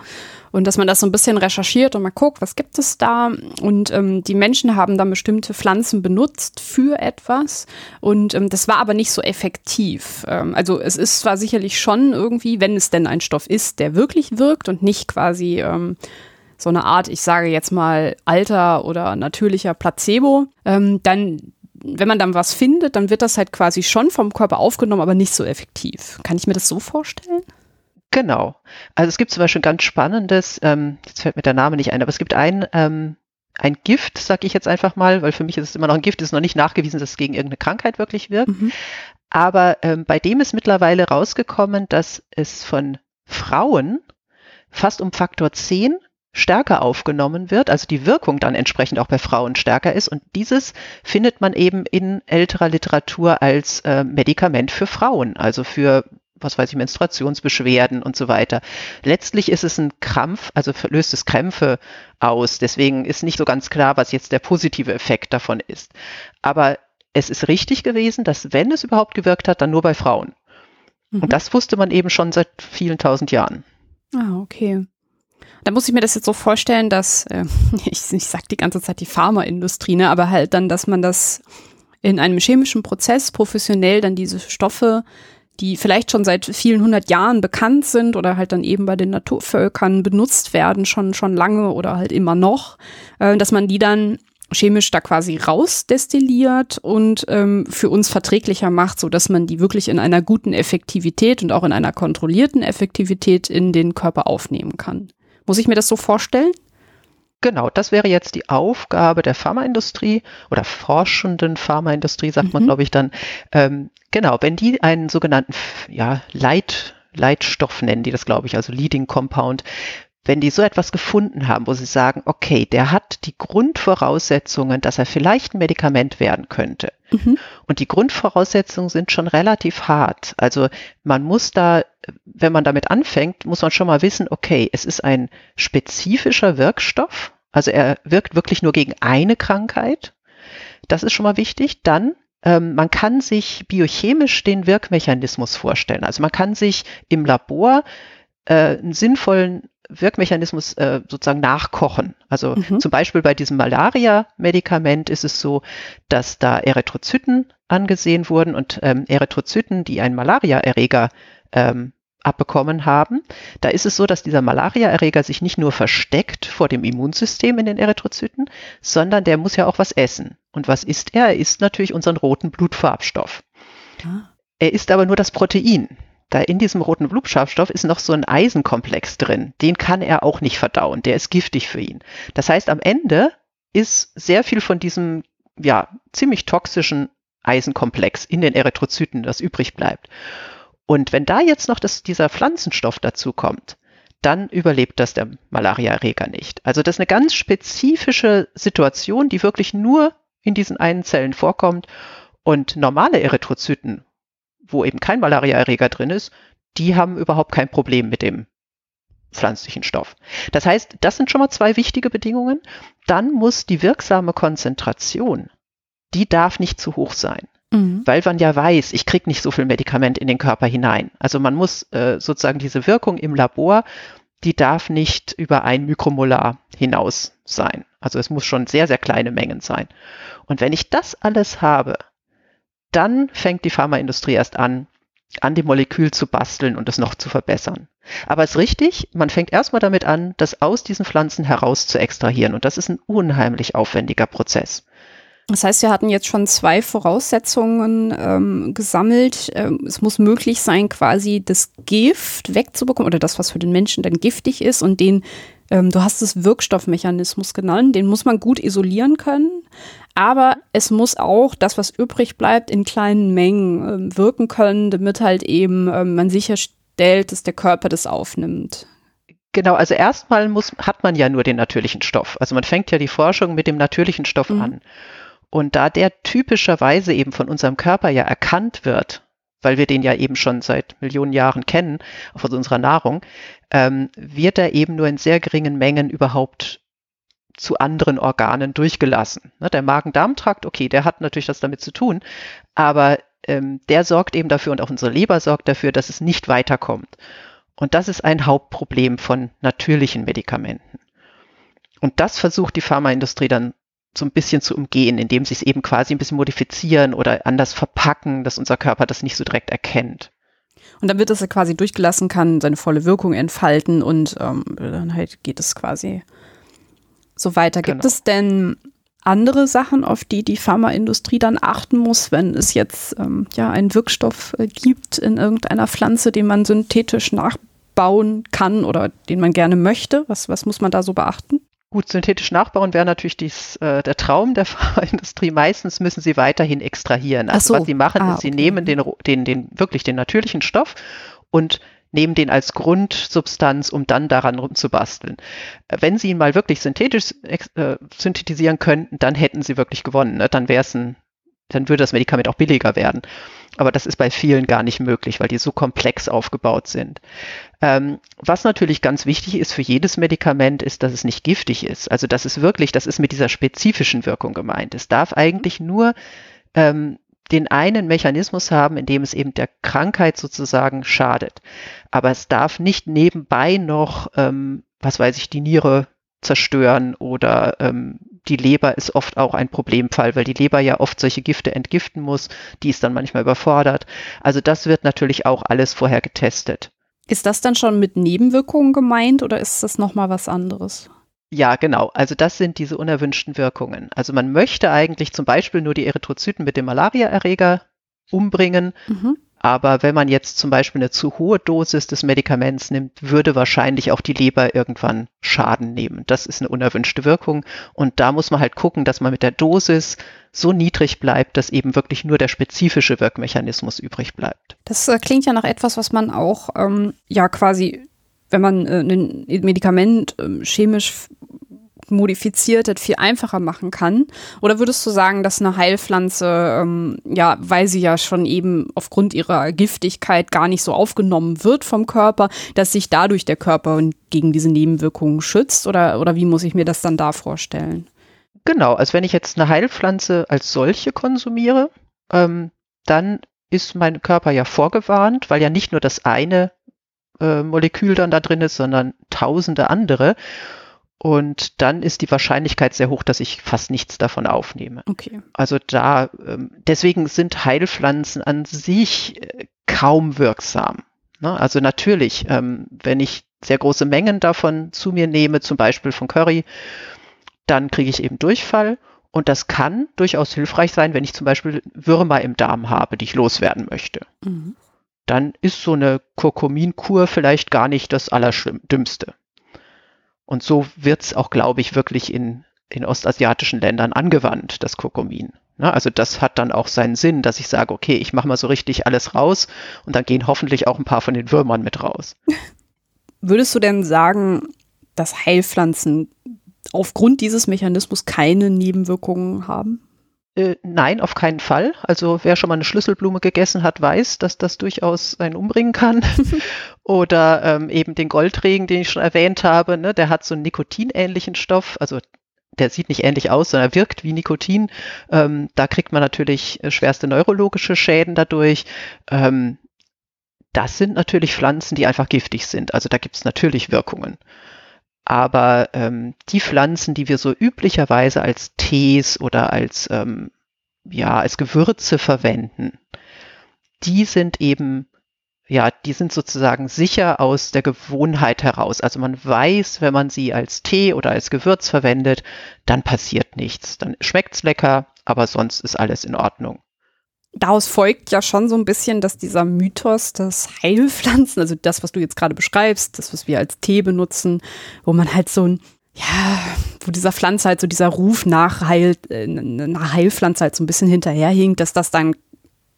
Und dass man das so ein bisschen recherchiert und mal guckt, was gibt es da? Und ähm, die Menschen haben dann bestimmte Pflanzen benutzt für etwas. Und ähm, das war aber nicht so effektiv. Ähm, also es ist zwar sicherlich schon irgendwie, wenn es denn ein Stoff ist, der wirklich wirkt und nicht quasi ähm, so eine Art, ich sage jetzt mal, alter oder natürlicher Placebo, ähm, dann wenn man dann was findet, dann wird das halt quasi schon vom Körper aufgenommen, aber nicht so effektiv. Kann ich mir das so vorstellen? Genau. Also es gibt zum Beispiel ein ganz spannendes, ähm, jetzt fällt mir der Name nicht ein, aber es gibt ein, ähm, ein Gift, sage ich jetzt einfach mal, weil für mich ist es immer noch ein Gift, ist noch nicht nachgewiesen, dass es gegen irgendeine Krankheit wirklich wirkt. Mhm. Aber ähm, bei dem ist mittlerweile rausgekommen, dass es von Frauen fast um Faktor 10 stärker aufgenommen wird, also die Wirkung dann entsprechend auch bei Frauen stärker ist. Und dieses findet man eben in älterer Literatur als äh, Medikament für Frauen, also für was weiß ich, Menstruationsbeschwerden und so weiter. Letztlich ist es ein Krampf, also löst es Krämpfe aus. Deswegen ist nicht so ganz klar, was jetzt der positive Effekt davon ist. Aber es ist richtig gewesen, dass wenn es überhaupt gewirkt hat, dann nur bei Frauen. Mhm. Und das wusste man eben schon seit vielen tausend Jahren. Ah, okay. Da muss ich mir das jetzt so vorstellen, dass, äh, ich, ich sag die ganze Zeit die Pharmaindustrie, ne, aber halt dann, dass man das in einem chemischen Prozess professionell dann diese Stoffe die vielleicht schon seit vielen hundert Jahren bekannt sind oder halt dann eben bei den Naturvölkern benutzt werden, schon, schon lange oder halt immer noch, äh, dass man die dann chemisch da quasi rausdestilliert und ähm, für uns verträglicher macht, so dass man die wirklich in einer guten Effektivität und auch in einer kontrollierten Effektivität in den Körper aufnehmen kann. Muss ich mir das so vorstellen? Genau, das wäre jetzt die Aufgabe der Pharmaindustrie oder forschenden Pharmaindustrie, sagt mhm. man, glaube ich, dann. Ähm, genau, wenn die einen sogenannten ja, Leit, Leitstoff nennen, die das, glaube ich, also Leading Compound, wenn die so etwas gefunden haben, wo sie sagen, okay, der hat die Grundvoraussetzungen, dass er vielleicht ein Medikament werden könnte. Mhm. Und die Grundvoraussetzungen sind schon relativ hart. Also man muss da, wenn man damit anfängt, muss man schon mal wissen, okay, es ist ein spezifischer Wirkstoff. Also er wirkt wirklich nur gegen eine Krankheit. Das ist schon mal wichtig. Dann ähm, man kann sich biochemisch den Wirkmechanismus vorstellen. Also man kann sich im Labor äh, einen sinnvollen Wirkmechanismus äh, sozusagen nachkochen. Also mhm. zum Beispiel bei diesem Malaria-Medikament ist es so, dass da Erythrozyten angesehen wurden und ähm, Erythrozyten, die einen Malaria-Erreger ähm, abbekommen haben. Da ist es so, dass dieser Malaria-Erreger sich nicht nur versteckt vor dem Immunsystem in den Erythrozyten, sondern der muss ja auch was essen. Und was isst er? Er isst natürlich unseren roten Blutfarbstoff. Ah. Er isst aber nur das Protein da in diesem roten Blutschafstoff ist noch so ein Eisenkomplex drin. Den kann er auch nicht verdauen. Der ist giftig für ihn. Das heißt, am Ende ist sehr viel von diesem, ja, ziemlich toxischen Eisenkomplex in den Erythrozyten, das übrig bleibt. Und wenn da jetzt noch das, dieser Pflanzenstoff dazu kommt, dann überlebt das der Malariaerreger nicht. Also das ist eine ganz spezifische Situation, die wirklich nur in diesen einen Zellen vorkommt. Und normale Erythrozyten, wo eben kein Malariaerreger drin ist, die haben überhaupt kein Problem mit dem pflanzlichen Stoff. Das heißt, das sind schon mal zwei wichtige Bedingungen. Dann muss die wirksame Konzentration, die darf nicht zu hoch sein. Mhm. Weil man ja weiß, ich kriege nicht so viel Medikament in den Körper hinein. Also man muss äh, sozusagen diese Wirkung im Labor, die darf nicht über ein Mikromolar hinaus sein. Also es muss schon sehr, sehr kleine Mengen sein. Und wenn ich das alles habe, dann fängt die Pharmaindustrie erst an, an dem Molekül zu basteln und es noch zu verbessern. Aber es ist richtig, man fängt erstmal damit an, das aus diesen Pflanzen heraus zu extrahieren. Und das ist ein unheimlich aufwendiger Prozess. Das heißt, wir hatten jetzt schon zwei Voraussetzungen ähm, gesammelt. Ähm, es muss möglich sein, quasi das Gift wegzubekommen oder das, was für den Menschen dann giftig ist und den, ähm, du hast es Wirkstoffmechanismus genannt, den muss man gut isolieren können. Aber es muss auch das, was übrig bleibt, in kleinen Mengen äh, wirken können, damit halt eben äh, man sicherstellt, dass der Körper das aufnimmt. Genau, also erstmal muss, hat man ja nur den natürlichen Stoff. Also man fängt ja die Forschung mit dem natürlichen Stoff mhm. an. Und da der typischerweise eben von unserem Körper ja erkannt wird, weil wir den ja eben schon seit Millionen Jahren kennen, von unserer Nahrung, ähm, wird er eben nur in sehr geringen Mengen überhaupt zu anderen Organen durchgelassen. Ne, der Magen-Darm-Trakt, okay, der hat natürlich das damit zu tun, aber ähm, der sorgt eben dafür und auch unsere Leber sorgt dafür, dass es nicht weiterkommt. Und das ist ein Hauptproblem von natürlichen Medikamenten. Und das versucht die Pharmaindustrie dann so ein bisschen zu umgehen, indem sie es eben quasi ein bisschen modifizieren oder anders verpacken, dass unser Körper das nicht so direkt erkennt. Und dann wird es quasi durchgelassen, kann seine volle Wirkung entfalten und ähm, dann halt geht es quasi so weiter. Gibt genau. es denn andere Sachen, auf die die Pharmaindustrie dann achten muss, wenn es jetzt ähm, ja einen Wirkstoff äh, gibt in irgendeiner Pflanze, den man synthetisch nachbauen kann oder den man gerne möchte? Was, was muss man da so beachten? Gut, synthetisch nachbauen wäre natürlich dies, äh, der Traum der Pharmaindustrie. Meistens müssen sie weiterhin extrahieren. Also so. was sie machen, ah, ist, sie okay. nehmen den, den, den, wirklich den natürlichen Stoff und nehmen den als Grundsubstanz, um dann daran rumzubasteln. Wenn sie ihn mal wirklich synthetisch äh, synthetisieren könnten, dann hätten sie wirklich gewonnen. Ne? Dann wäre es ein dann würde das Medikament auch billiger werden. Aber das ist bei vielen gar nicht möglich, weil die so komplex aufgebaut sind. Ähm, was natürlich ganz wichtig ist für jedes Medikament, ist, dass es nicht giftig ist. Also das ist wirklich, das ist mit dieser spezifischen Wirkung gemeint. Es darf eigentlich nur ähm, den einen Mechanismus haben, in dem es eben der Krankheit sozusagen schadet. Aber es darf nicht nebenbei noch, ähm, was weiß ich, die Niere zerstören oder ähm, die Leber ist oft auch ein Problemfall, weil die Leber ja oft solche Gifte entgiften muss, die ist dann manchmal überfordert. Also das wird natürlich auch alles vorher getestet. Ist das dann schon mit Nebenwirkungen gemeint oder ist das nochmal was anderes? Ja, genau. Also das sind diese unerwünschten Wirkungen. Also man möchte eigentlich zum Beispiel nur die Erythrozyten mit dem Malariaerreger umbringen. Mhm. Aber wenn man jetzt zum Beispiel eine zu hohe Dosis des Medikaments nimmt, würde wahrscheinlich auch die Leber irgendwann Schaden nehmen. Das ist eine unerwünschte Wirkung. Und da muss man halt gucken, dass man mit der Dosis so niedrig bleibt, dass eben wirklich nur der spezifische Wirkmechanismus übrig bleibt. Das äh, klingt ja nach etwas, was man auch ähm, ja quasi wenn man äh, ein Medikament äh, chemisch modifiziert das viel einfacher machen kann? Oder würdest du sagen, dass eine Heilpflanze, ähm, ja, weil sie ja schon eben aufgrund ihrer Giftigkeit gar nicht so aufgenommen wird vom Körper, dass sich dadurch der Körper gegen diese Nebenwirkungen schützt? Oder, oder wie muss ich mir das dann da vorstellen? Genau, also wenn ich jetzt eine Heilpflanze als solche konsumiere, ähm, dann ist mein Körper ja vorgewarnt, weil ja nicht nur das eine äh, Molekül dann da drin ist, sondern tausende andere. Und dann ist die Wahrscheinlichkeit sehr hoch, dass ich fast nichts davon aufnehme. Okay. Also da, ähm, deswegen sind Heilpflanzen an sich äh, kaum wirksam. Ne? Also natürlich, ähm, wenn ich sehr große Mengen davon zu mir nehme, zum Beispiel von Curry, dann kriege ich eben Durchfall. Und das kann durchaus hilfreich sein, wenn ich zum Beispiel Würmer im Darm habe, die ich loswerden möchte. Mhm. Dann ist so eine Kurkuminkur vielleicht gar nicht das Allerschlimmste. Und so wird es auch, glaube ich, wirklich in, in ostasiatischen Ländern angewandt, das Kurkumin. Ne? Also das hat dann auch seinen Sinn, dass ich sage, okay, ich mache mal so richtig alles raus und dann gehen hoffentlich auch ein paar von den Würmern mit raus. Würdest du denn sagen, dass Heilpflanzen aufgrund dieses Mechanismus keine Nebenwirkungen haben? Äh, nein, auf keinen Fall. Also wer schon mal eine Schlüsselblume gegessen hat, weiß, dass das durchaus einen umbringen kann. Oder ähm, eben den Goldregen, den ich schon erwähnt habe, ne, der hat so einen nikotinähnlichen Stoff. Also der sieht nicht ähnlich aus, sondern wirkt wie Nikotin. Ähm, da kriegt man natürlich äh, schwerste neurologische Schäden dadurch. Ähm, das sind natürlich Pflanzen, die einfach giftig sind. Also da gibt es natürlich Wirkungen. Aber ähm, die Pflanzen, die wir so üblicherweise als Tees oder als, ähm, ja, als Gewürze verwenden, die sind eben, ja, die sind sozusagen sicher aus der Gewohnheit heraus. Also man weiß, wenn man sie als Tee oder als Gewürz verwendet, dann passiert nichts. Dann schmeckt's lecker, aber sonst ist alles in Ordnung daraus folgt ja schon so ein bisschen, dass dieser Mythos, dass Heilpflanzen, also das, was du jetzt gerade beschreibst, das, was wir als Tee benutzen, wo man halt so ein, ja, wo dieser Pflanze halt so dieser Ruf nach, Heil, äh, nach Heilpflanze halt so ein bisschen hinterherhinkt, dass das dann,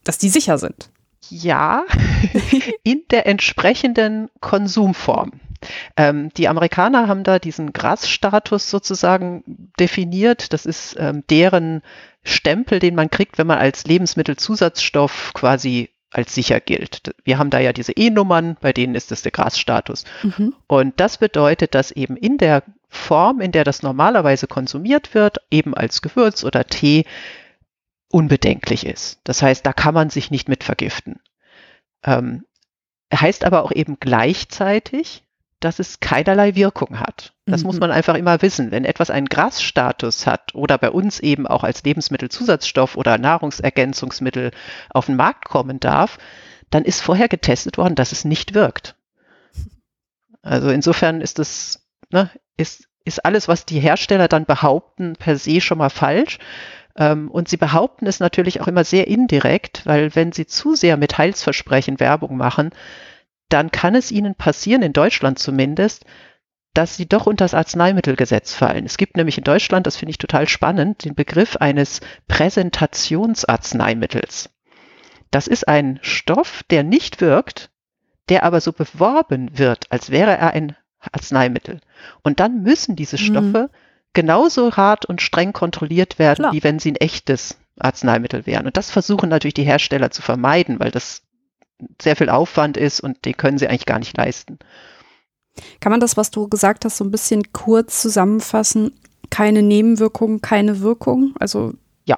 dass die sicher sind. Ja, in der entsprechenden Konsumform. Ähm, die Amerikaner haben da diesen Grasstatus sozusagen definiert. Das ist ähm, deren Stempel, den man kriegt, wenn man als Lebensmittelzusatzstoff quasi als sicher gilt. Wir haben da ja diese E-Nummern, bei denen ist es der Grasstatus. Mhm. Und das bedeutet, dass eben in der Form, in der das normalerweise konsumiert wird, eben als Gewürz oder Tee, unbedenklich ist. Das heißt, da kann man sich nicht mit vergiften. Ähm, heißt aber auch eben gleichzeitig, dass es keinerlei Wirkung hat. Das mhm. muss man einfach immer wissen. Wenn etwas einen Grasstatus hat oder bei uns eben auch als Lebensmittelzusatzstoff oder Nahrungsergänzungsmittel auf den Markt kommen darf, dann ist vorher getestet worden, dass es nicht wirkt. Also insofern ist es, ne, ist, ist alles, was die Hersteller dann behaupten, per se schon mal falsch. Ähm, und sie behaupten es natürlich auch immer sehr indirekt, weil wenn sie zu sehr mit Heilsversprechen Werbung machen, dann kann es ihnen passieren, in Deutschland zumindest, dass sie doch unter das Arzneimittelgesetz fallen. Es gibt nämlich in Deutschland, das finde ich total spannend, den Begriff eines Präsentationsarzneimittels. Das ist ein Stoff, der nicht wirkt, der aber so beworben wird, als wäre er ein Arzneimittel. Und dann müssen diese mhm. Stoffe mhm. Genauso hart und streng kontrolliert werden, Klar. wie wenn sie ein echtes Arzneimittel wären. Und das versuchen natürlich die Hersteller zu vermeiden, weil das sehr viel Aufwand ist und den können sie eigentlich gar nicht leisten. Kann man das, was du gesagt hast, so ein bisschen kurz zusammenfassen? Keine Nebenwirkungen, keine Wirkung? Also ja,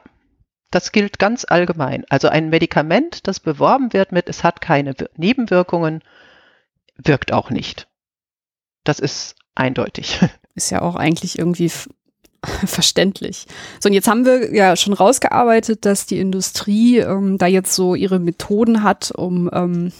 das gilt ganz allgemein. Also ein Medikament, das beworben wird mit, es hat keine Nebenwirkungen, wirkt auch nicht. Das ist eindeutig. Ist ja auch eigentlich irgendwie verständlich. So, und jetzt haben wir ja schon rausgearbeitet, dass die Industrie ähm, da jetzt so ihre Methoden hat, um ähm,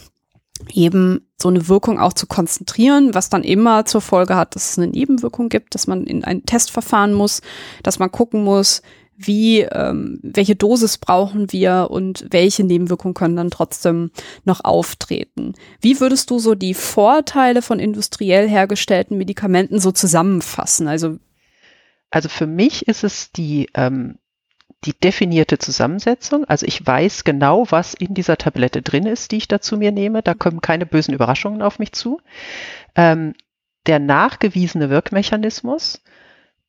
eben so eine Wirkung auch zu konzentrieren, was dann immer zur Folge hat, dass es eine Nebenwirkung gibt, dass man in ein Testverfahren muss, dass man gucken muss, wie, ähm, welche Dosis brauchen wir und welche Nebenwirkungen können dann trotzdem noch auftreten. Wie würdest du so die Vorteile von industriell hergestellten Medikamenten so zusammenfassen? Also, also für mich ist es die ähm, die definierte Zusammensetzung. Also ich weiß genau, was in dieser Tablette drin ist, die ich dazu mir nehme. Da kommen keine bösen Überraschungen auf mich zu. Ähm, der nachgewiesene Wirkmechanismus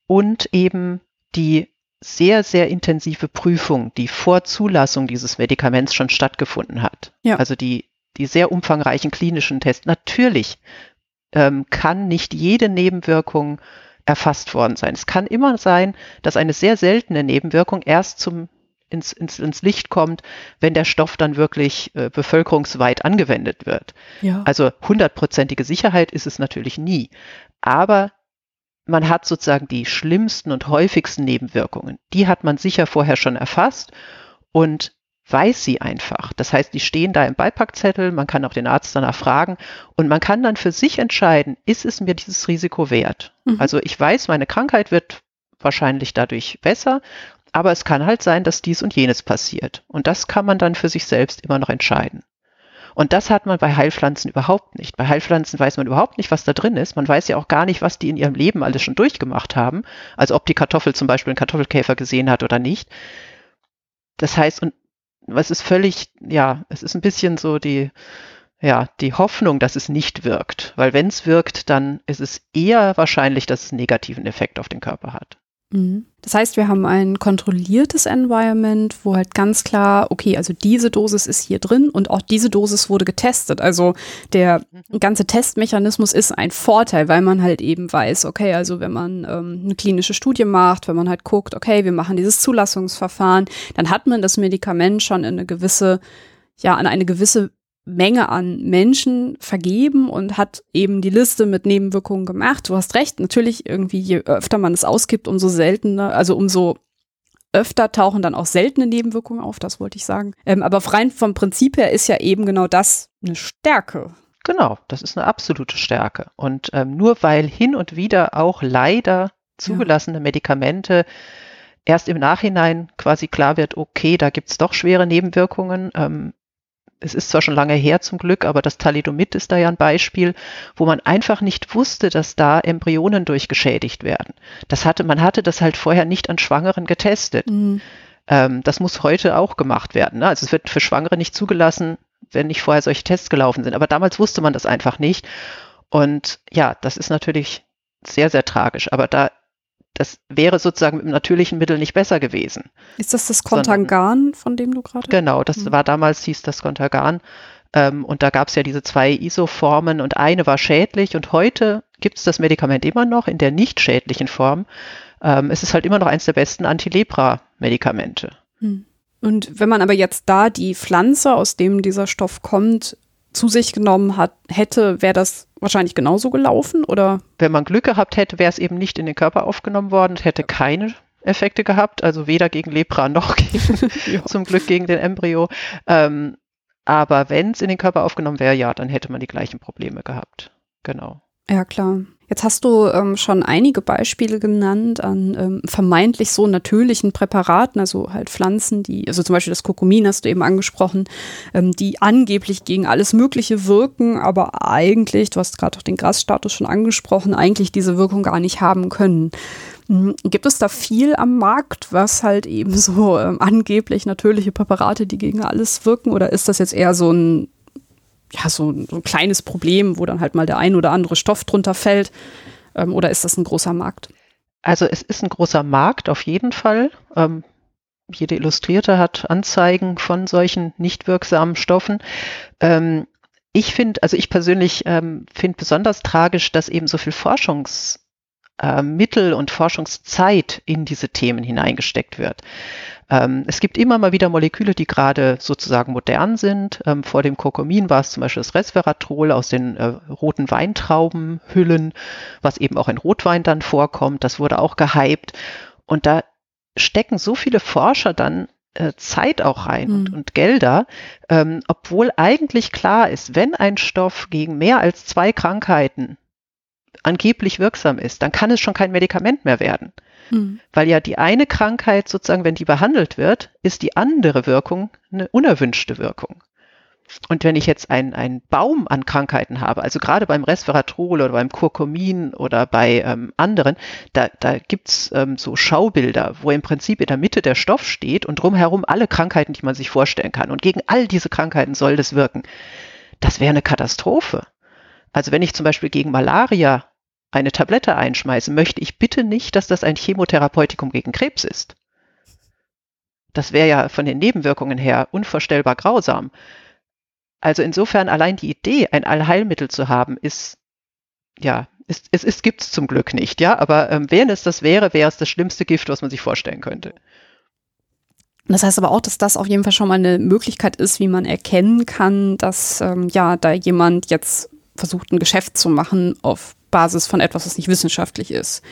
und eben die sehr, sehr intensive Prüfung, die vor Zulassung dieses Medikaments schon stattgefunden hat. Ja. Also die, die sehr umfangreichen klinischen Tests. Natürlich ähm, kann nicht jede Nebenwirkung erfasst worden sein. Es kann immer sein, dass eine sehr seltene Nebenwirkung erst zum ins, ins, ins Licht kommt, wenn der Stoff dann wirklich äh, bevölkerungsweit angewendet wird. Ja. Also hundertprozentige Sicherheit ist es natürlich nie. Aber man hat sozusagen die schlimmsten und häufigsten Nebenwirkungen. Die hat man sicher vorher schon erfasst und weiß sie einfach. Das heißt, die stehen da im Beipackzettel, man kann auch den Arzt danach fragen und man kann dann für sich entscheiden, ist es mir dieses Risiko wert? Mhm. Also ich weiß, meine Krankheit wird wahrscheinlich dadurch besser, aber es kann halt sein, dass dies und jenes passiert. Und das kann man dann für sich selbst immer noch entscheiden. Und das hat man bei Heilpflanzen überhaupt nicht. Bei Heilpflanzen weiß man überhaupt nicht, was da drin ist. Man weiß ja auch gar nicht, was die in ihrem Leben alles schon durchgemacht haben. Also ob die Kartoffel zum Beispiel einen Kartoffelkäfer gesehen hat oder nicht. Das heißt, und es ist völlig, ja, es ist ein bisschen so die, ja, die Hoffnung, dass es nicht wirkt. Weil wenn es wirkt, dann ist es eher wahrscheinlich, dass es einen negativen Effekt auf den Körper hat. Mhm. Das heißt, wir haben ein kontrolliertes Environment, wo halt ganz klar, okay, also diese Dosis ist hier drin und auch diese Dosis wurde getestet. Also der mhm. ganze Testmechanismus ist ein Vorteil, weil man halt eben weiß, okay, also wenn man ähm, eine klinische Studie macht, wenn man halt guckt, okay, wir machen dieses Zulassungsverfahren, dann hat man das Medikament schon in eine gewisse, ja, an eine gewisse Menge an Menschen vergeben und hat eben die Liste mit Nebenwirkungen gemacht. Du hast recht, natürlich irgendwie, je öfter man es ausgibt, umso seltener, also umso öfter tauchen dann auch seltene Nebenwirkungen auf, das wollte ich sagen. Ähm, aber rein vom Prinzip her ist ja eben genau das eine Stärke. Genau, das ist eine absolute Stärke. Und ähm, nur weil hin und wieder auch leider zugelassene ja. Medikamente erst im Nachhinein quasi klar wird, okay, da gibt es doch schwere Nebenwirkungen, ähm, es ist zwar schon lange her zum Glück, aber das Thalidomid ist da ja ein Beispiel, wo man einfach nicht wusste, dass da Embryonen durchgeschädigt werden. Das hatte, man hatte das halt vorher nicht an Schwangeren getestet. Mhm. Ähm, das muss heute auch gemacht werden. Ne? Also es wird für Schwangere nicht zugelassen, wenn nicht vorher solche Tests gelaufen sind. Aber damals wusste man das einfach nicht. Und ja, das ist natürlich sehr, sehr tragisch. Aber da das wäre sozusagen mit natürlichen Mittel nicht besser gewesen. Ist das das Contergan, von dem du gerade? Genau, das mhm. war damals, hieß das Contergan. Ähm, und da gab es ja diese zwei Isoformen und eine war schädlich und heute gibt es das Medikament immer noch in der nicht schädlichen Form. Ähm, es ist halt immer noch eines der besten Antilepra-Medikamente. Mhm. Und wenn man aber jetzt da die Pflanze, aus dem dieser Stoff kommt, zu sich genommen hat, hätte, wäre das wahrscheinlich genauso gelaufen, oder? Wenn man Glück gehabt hätte, wäre es eben nicht in den Körper aufgenommen worden, hätte keine Effekte gehabt, also weder gegen Lepra noch gegen, ja. zum Glück gegen den Embryo. Ähm, aber wenn es in den Körper aufgenommen wäre, ja, dann hätte man die gleichen Probleme gehabt. Genau. Ja, klar. Jetzt hast du ähm, schon einige Beispiele genannt an ähm, vermeintlich so natürlichen Präparaten, also halt Pflanzen, die, also zum Beispiel das Kurkumin hast du eben angesprochen, ähm, die angeblich gegen alles Mögliche wirken, aber eigentlich, du hast gerade auch den Grasstatus schon angesprochen, eigentlich diese Wirkung gar nicht haben können. Mhm. Gibt es da viel am Markt, was halt eben so ähm, angeblich natürliche Präparate, die gegen alles wirken, oder ist das jetzt eher so ein ja, so, so ein kleines Problem, wo dann halt mal der ein oder andere Stoff drunter fällt? Ähm, oder ist das ein großer Markt? Also es ist ein großer Markt auf jeden Fall. Ähm, jede Illustrierte hat Anzeigen von solchen nicht wirksamen Stoffen. Ähm, ich finde, also ich persönlich ähm, finde besonders tragisch, dass eben so viel Forschungsmittel äh, und Forschungszeit in diese Themen hineingesteckt wird. Ähm, es gibt immer mal wieder Moleküle, die gerade sozusagen modern sind. Ähm, vor dem Kurkumin war es zum Beispiel das Resveratrol aus den äh, roten Weintraubenhüllen, was eben auch in Rotwein dann vorkommt. Das wurde auch gehypt. Und da stecken so viele Forscher dann äh, Zeit auch rein mhm. und, und, Gelder, ähm, obwohl eigentlich klar ist, wenn ein Stoff gegen mehr als zwei Krankheiten angeblich wirksam ist, dann kann es schon kein Medikament mehr werden. Mhm. Weil ja die eine Krankheit sozusagen, wenn die behandelt wird, ist die andere Wirkung eine unerwünschte Wirkung. Und wenn ich jetzt einen, einen Baum an Krankheiten habe, also gerade beim Resveratrol oder beim Kurkumin oder bei ähm, anderen, da, da gibt's ähm, so Schaubilder, wo im Prinzip in der Mitte der Stoff steht und drumherum alle Krankheiten, die man sich vorstellen kann. Und gegen all diese Krankheiten soll das wirken. Das wäre eine Katastrophe. Also wenn ich zum Beispiel gegen Malaria eine Tablette einschmeiße, möchte ich bitte nicht, dass das ein Chemotherapeutikum gegen Krebs ist. Das wäre ja von den Nebenwirkungen her unvorstellbar grausam. Also insofern allein die Idee, ein Allheilmittel zu haben, ist, ja, ist, es, es gibt es zum Glück nicht, ja, aber ähm, wenn es das wäre, wäre es das schlimmste Gift, was man sich vorstellen könnte. Das heißt aber auch, dass das auf jeden Fall schon mal eine Möglichkeit ist, wie man erkennen kann, dass ähm, ja da jemand jetzt versucht, ein Geschäft zu machen auf Basis von etwas, was nicht wissenschaftlich ist.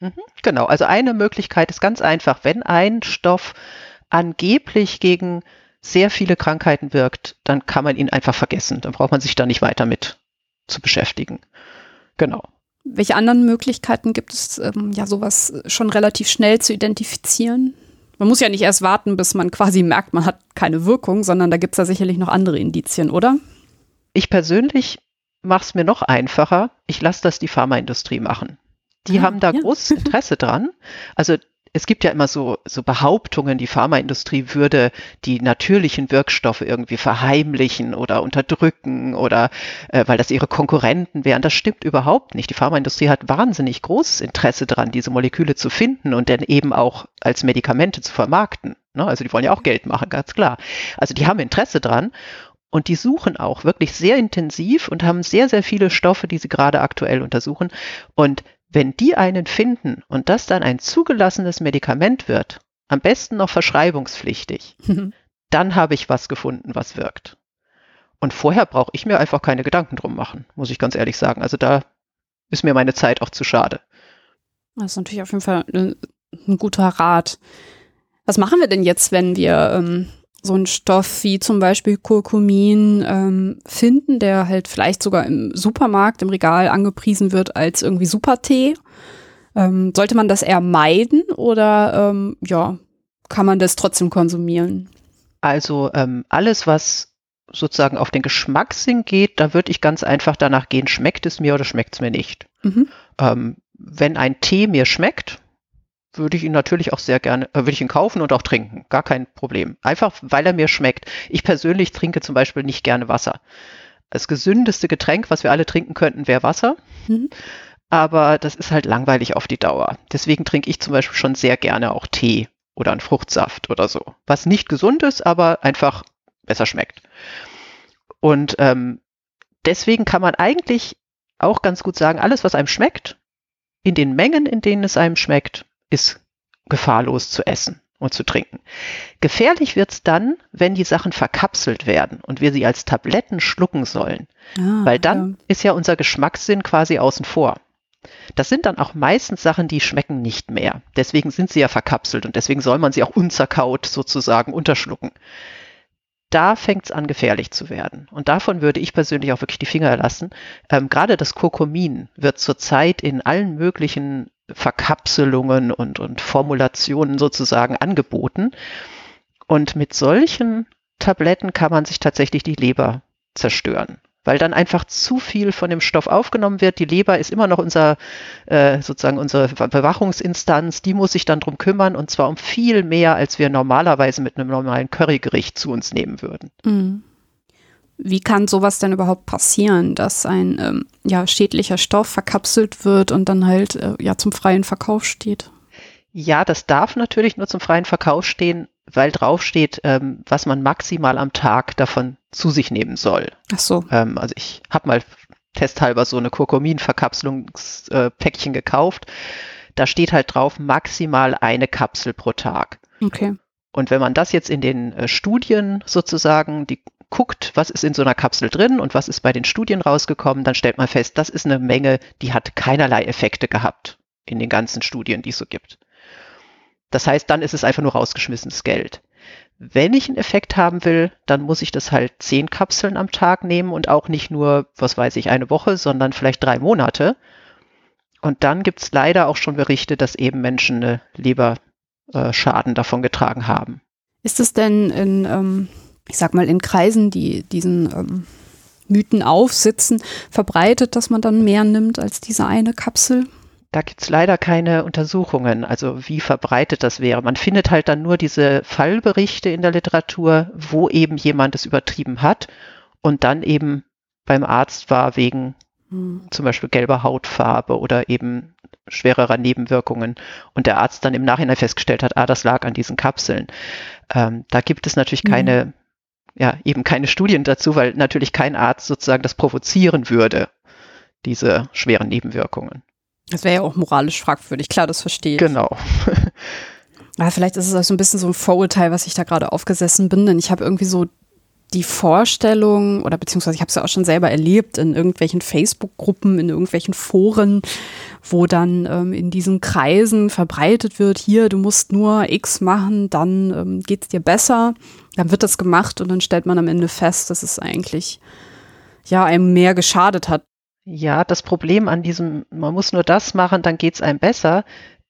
Mhm, genau, also eine Möglichkeit ist ganz einfach, wenn ein Stoff angeblich gegen sehr viele Krankheiten wirkt, dann kann man ihn einfach vergessen. Dann braucht man sich da nicht weiter mit zu beschäftigen. Genau. Welche anderen Möglichkeiten gibt es, ähm, ja, sowas schon relativ schnell zu identifizieren? Man muss ja nicht erst warten, bis man quasi merkt, man hat keine Wirkung, sondern da gibt es ja sicherlich noch andere Indizien, oder? Ich persönlich mache es mir noch einfacher. Ich lasse das die Pharmaindustrie machen. Die ah, haben da ja. großes Interesse dran. Also es gibt ja immer so, so Behauptungen, die Pharmaindustrie würde die natürlichen Wirkstoffe irgendwie verheimlichen oder unterdrücken oder äh, weil das ihre Konkurrenten wären. Das stimmt überhaupt nicht. Die Pharmaindustrie hat wahnsinnig großes Interesse daran, diese Moleküle zu finden und dann eben auch als Medikamente zu vermarkten. Ne? Also die wollen ja auch Geld machen, ganz klar. Also die haben Interesse dran und die suchen auch wirklich sehr intensiv und haben sehr, sehr viele Stoffe, die sie gerade aktuell untersuchen. Und wenn die einen finden und das dann ein zugelassenes Medikament wird, am besten noch verschreibungspflichtig, dann habe ich was gefunden, was wirkt. Und vorher brauche ich mir einfach keine Gedanken drum machen, muss ich ganz ehrlich sagen. Also da ist mir meine Zeit auch zu schade. Das ist natürlich auf jeden Fall ein, ein guter Rat. Was machen wir denn jetzt, wenn wir ähm, so einen Stoff wie zum Beispiel Kurkumin ähm, finden, der halt vielleicht sogar im Supermarkt, im Regal angepriesen wird als irgendwie Supertee. Ähm, sollte man das eher meiden oder ähm, ja, kann man das trotzdem konsumieren? Also ähm, alles, was sozusagen auf den Geschmackssinn geht, da würde ich ganz einfach danach gehen, schmeckt es mir oder schmeckt es mir nicht. Mhm. Ähm, wenn ein Tee mir schmeckt, würde ich ihn natürlich auch sehr gerne, äh, würde ich ihn kaufen und auch trinken. Gar kein Problem. Einfach, weil er mir schmeckt. Ich persönlich trinke zum Beispiel nicht gerne Wasser. Das gesündeste Getränk, was wir alle trinken könnten, wäre Wasser. Mhm. Aber das ist halt langweilig auf die Dauer. Deswegen trinke ich zum Beispiel schon sehr gerne auch Tee oder einen Fruchtsaft oder so. Was nicht gesund ist, aber einfach besser schmeckt. Und ähm, deswegen kann man eigentlich auch ganz gut sagen, alles, was einem schmeckt, in den Mengen, in denen es einem schmeckt, ist gefahrlos zu essen und zu trinken. Gefährlich wird es dann, wenn die Sachen verkapselt werden und wir sie als Tabletten schlucken sollen. Ah, Weil dann ja. ist ja unser Geschmackssinn quasi außen vor. Das sind dann auch meistens Sachen, die schmecken nicht mehr. Deswegen sind sie ja verkapselt und deswegen soll man sie auch unzerkaut sozusagen unterschlucken. da fängt es an, gefährlich zu werden. Und davon würde ich persönlich auch wirklich die Finger lassen. Ähm, Gerade das Kurkumin wird zurzeit in allen möglichen Verkapselungen und, und Formulationen sozusagen angeboten. Und mit solchen Tabletten kann man sich tatsächlich die Leber zerstören weil dann einfach zu viel von dem Stoff aufgenommen wird. Die Leber ist immer noch unser, äh, sozusagen unsere Bewachungsinstanz, die muss sich dann drum kümmern und zwar um viel mehr, als wir normalerweise mit einem normalen Currygericht zu uns nehmen würden. Mhm. Wie kann sowas denn überhaupt passieren, dass ein ähm, ja, schädlicher Stoff verkapselt wird und dann halt äh, ja zum freien Verkauf steht? Ja, das darf natürlich nur zum freien Verkauf stehen, weil draufsteht, ähm, was man maximal am Tag davon zu sich nehmen soll. Ach so. Ähm, also ich habe mal testhalber so eine Kurkumin-Verkapselungspäckchen äh, gekauft. Da steht halt drauf maximal eine Kapsel pro Tag. Okay. Und wenn man das jetzt in den äh, Studien sozusagen, die guckt, was ist in so einer Kapsel drin und was ist bei den Studien rausgekommen, dann stellt man fest, das ist eine Menge, die hat keinerlei Effekte gehabt in den ganzen Studien, die es so gibt. Das heißt, dann ist es einfach nur rausgeschmissenes Geld. Wenn ich einen Effekt haben will, dann muss ich das halt zehn Kapseln am Tag nehmen und auch nicht nur, was weiß ich, eine Woche, sondern vielleicht drei Monate. Und dann gibt es leider auch schon Berichte, dass eben Menschen eine Leberschaden davon getragen haben. Ist es denn in, ähm, ich sag mal, in Kreisen, die diesen ähm, Mythen aufsitzen, verbreitet, dass man dann mehr nimmt als diese eine Kapsel? Da gibt es leider keine Untersuchungen, also wie verbreitet das wäre. Man findet halt dann nur diese Fallberichte in der Literatur, wo eben jemand es übertrieben hat und dann eben beim Arzt war wegen hm. zum Beispiel gelber Hautfarbe oder eben schwererer Nebenwirkungen und der Arzt dann im Nachhinein festgestellt hat, ah, das lag an diesen Kapseln. Ähm, da gibt es natürlich hm. keine, ja, eben keine Studien dazu, weil natürlich kein Arzt sozusagen das provozieren würde, diese schweren Nebenwirkungen. Das wäre ja auch moralisch fragwürdig, klar, das verstehe ich. Genau. ja, vielleicht ist es auch so ein bisschen so ein Vorurteil, was ich da gerade aufgesessen bin, denn ich habe irgendwie so die Vorstellung, oder beziehungsweise ich habe es ja auch schon selber erlebt, in irgendwelchen Facebook-Gruppen, in irgendwelchen Foren, wo dann ähm, in diesen Kreisen verbreitet wird, hier, du musst nur X machen, dann ähm, geht es dir besser. Dann wird das gemacht und dann stellt man am Ende fest, dass es eigentlich ja einem mehr geschadet hat. Ja, das Problem an diesem, man muss nur das machen, dann geht's einem besser,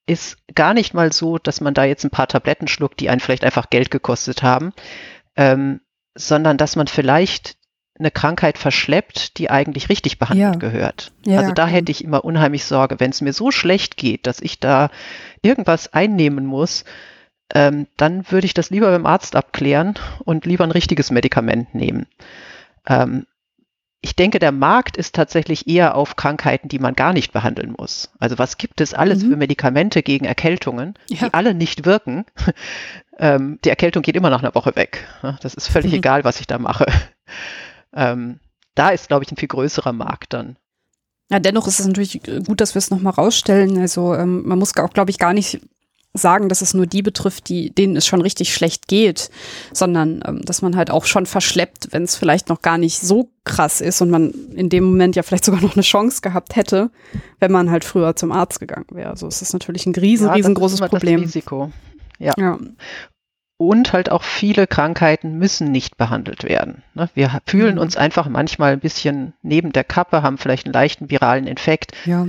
ist gar nicht mal so, dass man da jetzt ein paar Tabletten schluckt, die einen vielleicht einfach Geld gekostet haben, ähm, sondern dass man vielleicht eine Krankheit verschleppt, die eigentlich richtig behandelt ja. gehört. Ja, also da hätte ich immer unheimlich Sorge, wenn es mir so schlecht geht, dass ich da irgendwas einnehmen muss, ähm, dann würde ich das lieber beim Arzt abklären und lieber ein richtiges Medikament nehmen. Ähm, ich denke, der Markt ist tatsächlich eher auf Krankheiten, die man gar nicht behandeln muss. Also was gibt es alles mhm. für Medikamente gegen Erkältungen, ja. die alle nicht wirken? Ähm, die Erkältung geht immer nach einer Woche weg. Das ist völlig mhm. egal, was ich da mache. Ähm, da ist, glaube ich, ein viel größerer Markt dann. Ja, dennoch ist es natürlich gut, dass wir es nochmal rausstellen. Also ähm, man muss auch, glaube ich, gar nicht sagen, dass es nur die betrifft, die, denen es schon richtig schlecht geht, sondern ähm, dass man halt auch schon verschleppt, wenn es vielleicht noch gar nicht so krass ist und man in dem Moment ja vielleicht sogar noch eine Chance gehabt hätte, wenn man halt früher zum Arzt gegangen wäre. Also es ist natürlich ein riesen, ja, riesengroßes Problem. Das Risiko. Ja. ja. Und halt auch viele Krankheiten müssen nicht behandelt werden. Ne? Wir fühlen mhm. uns einfach manchmal ein bisschen neben der Kappe, haben vielleicht einen leichten viralen Infekt. Ja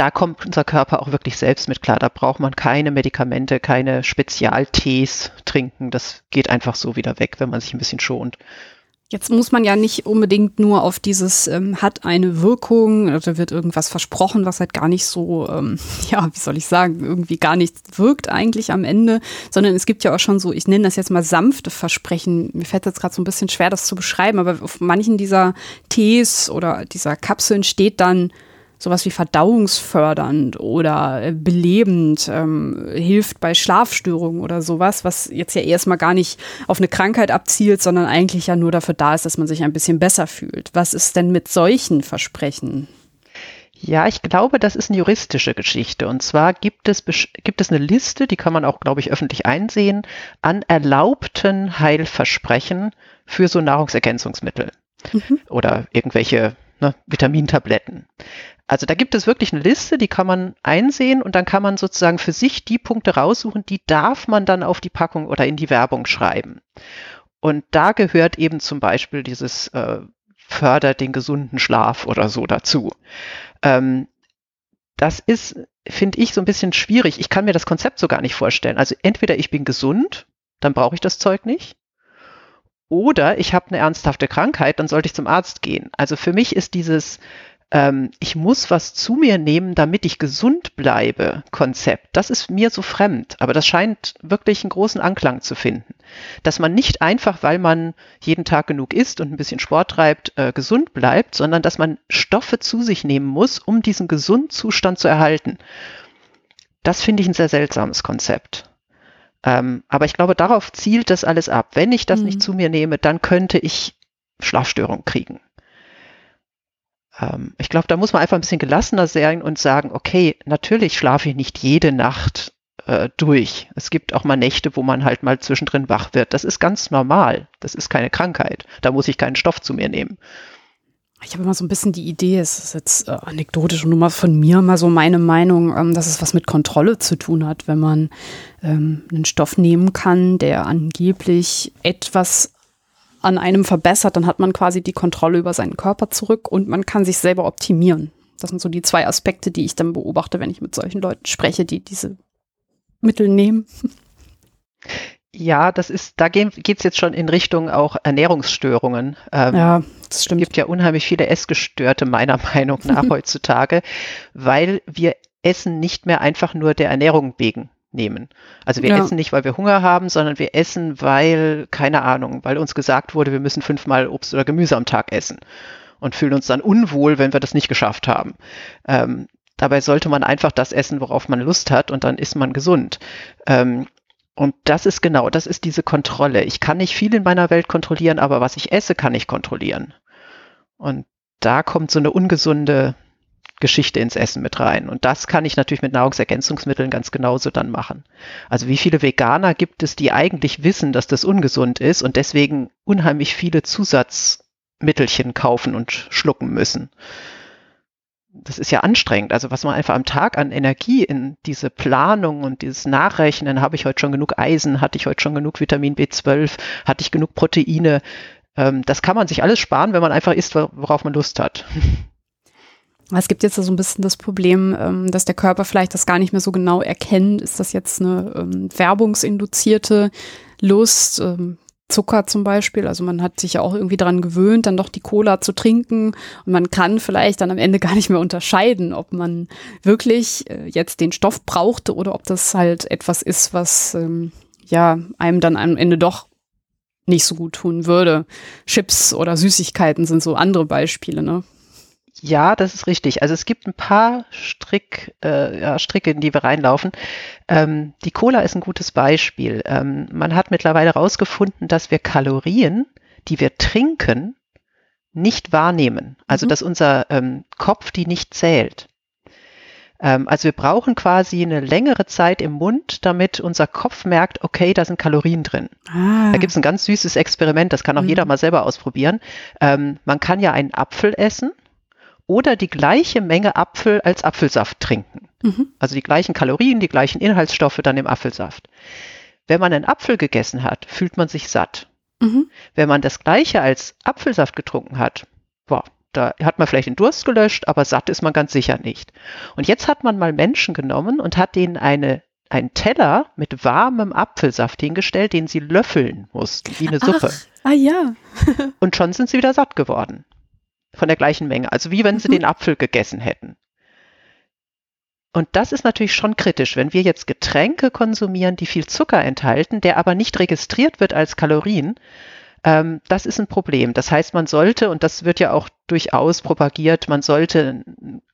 da kommt unser Körper auch wirklich selbst mit klar. Da braucht man keine Medikamente, keine Spezialtees trinken. Das geht einfach so wieder weg, wenn man sich ein bisschen schont. Jetzt muss man ja nicht unbedingt nur auf dieses ähm, hat eine Wirkung oder wird irgendwas versprochen, was halt gar nicht so, ähm, ja, wie soll ich sagen, irgendwie gar nicht wirkt eigentlich am Ende, sondern es gibt ja auch schon so, ich nenne das jetzt mal sanfte Versprechen. Mir fällt jetzt gerade so ein bisschen schwer, das zu beschreiben, aber auf manchen dieser Tees oder dieser Kapseln steht dann sowas wie verdauungsfördernd oder äh, belebend, ähm, hilft bei Schlafstörungen oder sowas, was jetzt ja erstmal gar nicht auf eine Krankheit abzielt, sondern eigentlich ja nur dafür da ist, dass man sich ein bisschen besser fühlt. Was ist denn mit solchen Versprechen? Ja, ich glaube, das ist eine juristische Geschichte. Und zwar gibt es, gibt es eine Liste, die kann man auch, glaube ich, öffentlich einsehen, an erlaubten Heilversprechen für so Nahrungsergänzungsmittel mhm. oder irgendwelche ne, Vitamintabletten. Also da gibt es wirklich eine Liste, die kann man einsehen und dann kann man sozusagen für sich die Punkte raussuchen, die darf man dann auf die Packung oder in die Werbung schreiben. Und da gehört eben zum Beispiel dieses äh, fördert den gesunden Schlaf oder so dazu. Ähm, das ist, finde ich, so ein bisschen schwierig. Ich kann mir das Konzept so gar nicht vorstellen. Also entweder ich bin gesund, dann brauche ich das Zeug nicht. Oder ich habe eine ernsthafte Krankheit, dann sollte ich zum Arzt gehen. Also für mich ist dieses ähm, ich muss was zu mir nehmen, damit ich gesund bleibe, Konzept, das ist mir so fremd, aber das scheint wirklich einen großen Anklang zu finden. Dass man nicht einfach, weil man jeden Tag genug isst und ein bisschen Sport treibt, äh, gesund bleibt, sondern dass man Stoffe zu sich nehmen muss, um diesen gesunden Zustand zu erhalten. Das finde ich ein sehr seltsames Konzept. Ähm, aber ich glaube, darauf zielt das alles ab. Wenn ich das mhm. nicht zu mir nehme, dann könnte ich Schlafstörungen kriegen ähm, ich glaube, da muss man einfach ein bisschen gelassener sein und sagen, okay, natürlich schlafe ich nicht jede Nacht äh, durch. Es gibt auch mal Nächte, wo man halt mal zwischendrin wach wird. Das ist ganz normal. Das ist keine Krankheit. Da muss ich keinen Stoff zu mir nehmen. Ich habe immer so ein bisschen die Idee, es ist jetzt äh, anekdotisch und nur mal von mir mal so meine Meinung, ähm, dass es was mit Kontrolle zu tun hat, wenn man ähm, einen Stoff nehmen kann, der angeblich etwas an einem verbessert, dann hat man quasi die Kontrolle über seinen Körper zurück und man kann sich selber optimieren. Das sind so die zwei Aspekte, die ich dann beobachte, wenn ich mit solchen Leuten spreche, die diese Mittel nehmen. Ja, das ist, da geht es jetzt schon in Richtung auch Ernährungsstörungen. Ähm, ja, das stimmt. Es gibt ja unheimlich viele Essgestörte, meiner Meinung nach, heutzutage, weil wir essen nicht mehr einfach nur der Ernährung wegen nehmen. Also wir ja. essen nicht, weil wir Hunger haben, sondern wir essen, weil, keine Ahnung, weil uns gesagt wurde, wir müssen fünfmal Obst oder Gemüse am Tag essen und fühlen uns dann unwohl, wenn wir das nicht geschafft haben. Ähm, dabei sollte man einfach das essen, worauf man Lust hat und dann ist man gesund. Ähm, und das ist genau, das ist diese Kontrolle. Ich kann nicht viel in meiner Welt kontrollieren, aber was ich esse, kann ich kontrollieren. Und da kommt so eine ungesunde Geschichte ins Essen mit rein. Und das kann ich natürlich mit Nahrungsergänzungsmitteln ganz genauso dann machen. Also wie viele Veganer gibt es, die eigentlich wissen, dass das ungesund ist und deswegen unheimlich viele Zusatzmittelchen kaufen und schlucken müssen? Das ist ja anstrengend. Also was man einfach am Tag an Energie in diese Planung und dieses Nachrechnen, habe ich heute schon genug Eisen, hatte ich heute schon genug Vitamin B12, hatte ich genug Proteine, ähm, das kann man sich alles sparen, wenn man einfach isst, worauf man Lust hat. Es gibt jetzt so ein bisschen das Problem, ähm, dass der Körper vielleicht das gar nicht mehr so genau erkennt. Ist das jetzt eine ähm, werbungsinduzierte Lust? Zucker zum Beispiel. Also man hat sich ja auch irgendwie daran gewöhnt, dann doch die Cola zu trinken. Und man kann vielleicht dann am Ende gar nicht mehr unterscheiden, ob man wirklich äh, jetzt den Stoff brauchte oder ob das halt etwas ist, was ähm, ja einem dann am Ende doch nicht so gut tun würde. Chips oder Süßigkeiten sind so andere Beispiele, ne? Ja, das ist richtig. Also es gibt ein paar Strick, äh, ja, Stricke, in die wir reinlaufen. Ähm, die Cola ist ein gutes Beispiel. Ähm, man hat mittlerweile herausgefunden, dass wir Kalorien, die wir trinken, nicht wahrnehmen. Also mhm. dass unser ähm, Kopf die nicht zählt. Ähm, also wir brauchen quasi eine längere Zeit im Mund, damit unser Kopf merkt, okay, da sind Kalorien drin. Ah. Da gibt es ein ganz süßes Experiment, das kann auch mhm. jeder mal selber ausprobieren. Ähm, man kann ja einen Apfel essen oder die gleiche Menge Apfel als Apfelsaft trinken. Mhm. Also die gleichen Kalorien, die gleichen Inhaltsstoffe dann im Apfelsaft. Wenn man einen Apfel gegessen hat, fühlt man sich satt. Mhm. Wenn man das gleiche als Apfelsaft getrunken hat, boah, da hat man vielleicht den Durst gelöscht, aber satt ist man ganz sicher nicht. Und jetzt hat man mal Menschen genommen und hat denen eine einen Teller mit warmem Apfelsaft hingestellt, den sie löffeln mussten, wie eine Suppe. Ach, ah ja. und schon sind sie wieder satt geworden von der gleichen Menge. Also wie wenn sie mhm. den Apfel gegessen hätten. Und das ist natürlich schon kritisch, wenn wir jetzt Getränke konsumieren, die viel Zucker enthalten, der aber nicht registriert wird als Kalorien. Ähm, das ist ein Problem. Das heißt, man sollte, und das wird ja auch durchaus propagiert, man sollte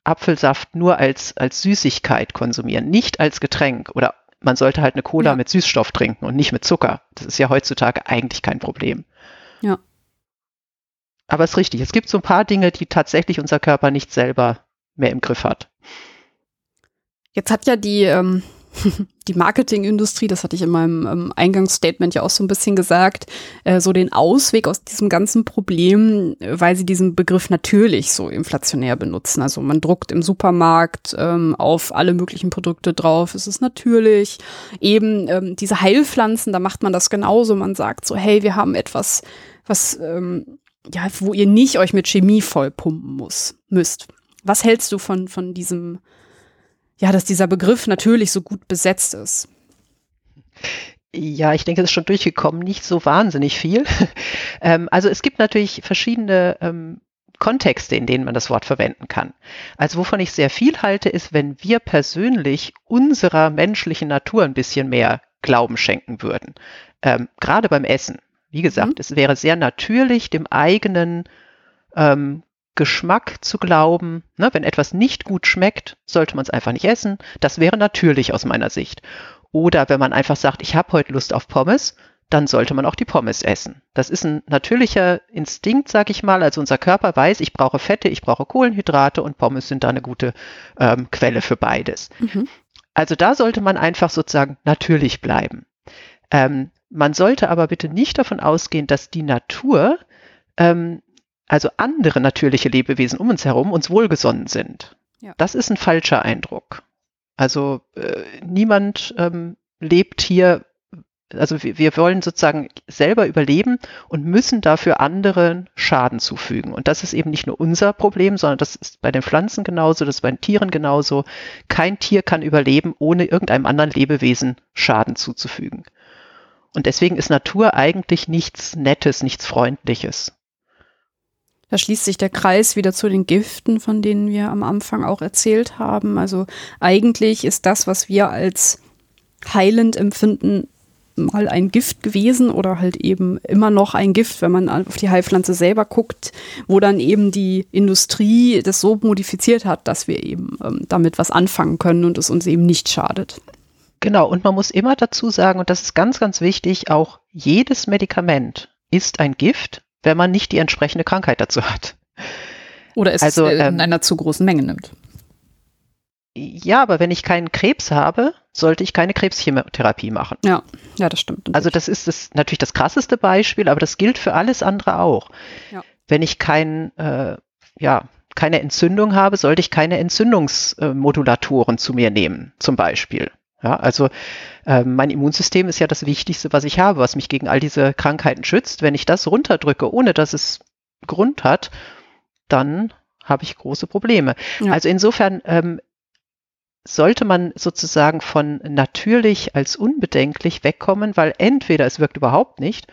Apfelsaft nur als, als Süßigkeit konsumieren, nicht als Getränk. Oder man sollte halt eine Cola ja. mit Süßstoff trinken und nicht mit Zucker. Das ist ja heutzutage eigentlich kein Problem. Ja. Aber es ist richtig, es gibt so ein paar Dinge, die tatsächlich unser Körper nicht selber mehr im Griff hat. Jetzt hat ja die, ähm, die Marketingindustrie, das hatte ich in meinem ähm, Eingangsstatement ja auch so ein bisschen gesagt, äh, so den Ausweg aus diesem ganzen Problem, äh, weil sie diesen Begriff natürlich so inflationär benutzen. Also man druckt im Supermarkt ähm, auf alle möglichen Produkte drauf, es ist natürlich. Eben ähm, diese Heilpflanzen, da macht man das genauso. Man sagt so, hey, wir haben etwas, was, ähm, ja, wo ihr nicht euch mit Chemie vollpumpen muss, müsst. Was hältst du von, von diesem ja, dass dieser Begriff natürlich so gut besetzt ist. Ja, ich denke, es ist schon durchgekommen, nicht so wahnsinnig viel. ähm, also es gibt natürlich verschiedene ähm, Kontexte, in denen man das Wort verwenden kann. Also wovon ich sehr viel halte, ist, wenn wir persönlich unserer menschlichen Natur ein bisschen mehr Glauben schenken würden. Ähm, gerade beim Essen. Wie gesagt, mhm. es wäre sehr natürlich, dem eigenen ähm, Geschmack zu glauben. Ne, wenn etwas nicht gut schmeckt, sollte man es einfach nicht essen. Das wäre natürlich aus meiner Sicht. Oder wenn man einfach sagt, ich habe heute Lust auf Pommes, dann sollte man auch die Pommes essen. Das ist ein natürlicher Instinkt, sag ich mal. Also unser Körper weiß, ich brauche Fette, ich brauche Kohlenhydrate und Pommes sind da eine gute ähm, Quelle für beides. Mhm. Also da sollte man einfach sozusagen natürlich bleiben. Ähm, man sollte aber bitte nicht davon ausgehen, dass die Natur ähm, also andere natürliche Lebewesen um uns herum, uns wohlgesonnen sind. Ja. Das ist ein falscher Eindruck. Also äh, niemand ähm, lebt hier, also wir, wir wollen sozusagen selber überleben und müssen dafür anderen Schaden zufügen. Und das ist eben nicht nur unser Problem, sondern das ist bei den Pflanzen genauso, das ist bei den Tieren genauso. Kein Tier kann überleben, ohne irgendeinem anderen Lebewesen Schaden zuzufügen. Und deswegen ist Natur eigentlich nichts Nettes, nichts Freundliches. Da schließt sich der Kreis wieder zu den Giften, von denen wir am Anfang auch erzählt haben. Also eigentlich ist das, was wir als heilend empfinden, mal ein Gift gewesen oder halt eben immer noch ein Gift, wenn man auf die Heilpflanze selber guckt, wo dann eben die Industrie das so modifiziert hat, dass wir eben ähm, damit was anfangen können und es uns eben nicht schadet. Genau, und man muss immer dazu sagen, und das ist ganz, ganz wichtig, auch jedes Medikament ist ein Gift wenn man nicht die entsprechende Krankheit dazu hat. Oder es also, in ähm, einer zu großen Menge nimmt. Ja, aber wenn ich keinen Krebs habe, sollte ich keine Krebschemotherapie machen. Ja, ja, das stimmt. Also das ist das, natürlich das krasseste Beispiel, aber das gilt für alles andere auch. Ja. Wenn ich kein, äh, ja, keine Entzündung habe, sollte ich keine Entzündungsmodulatoren zu mir nehmen, zum Beispiel. Ja, also äh, mein Immunsystem ist ja das Wichtigste, was ich habe, was mich gegen all diese Krankheiten schützt. Wenn ich das runterdrücke, ohne dass es Grund hat, dann habe ich große Probleme. Ja. Also insofern ähm, sollte man sozusagen von natürlich als unbedenklich wegkommen, weil entweder es wirkt überhaupt nicht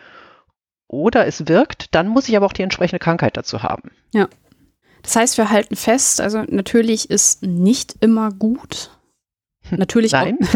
oder es wirkt, dann muss ich aber auch die entsprechende Krankheit dazu haben. Ja. Das heißt, wir halten fest, also natürlich ist nicht immer gut, Natürlich Nein.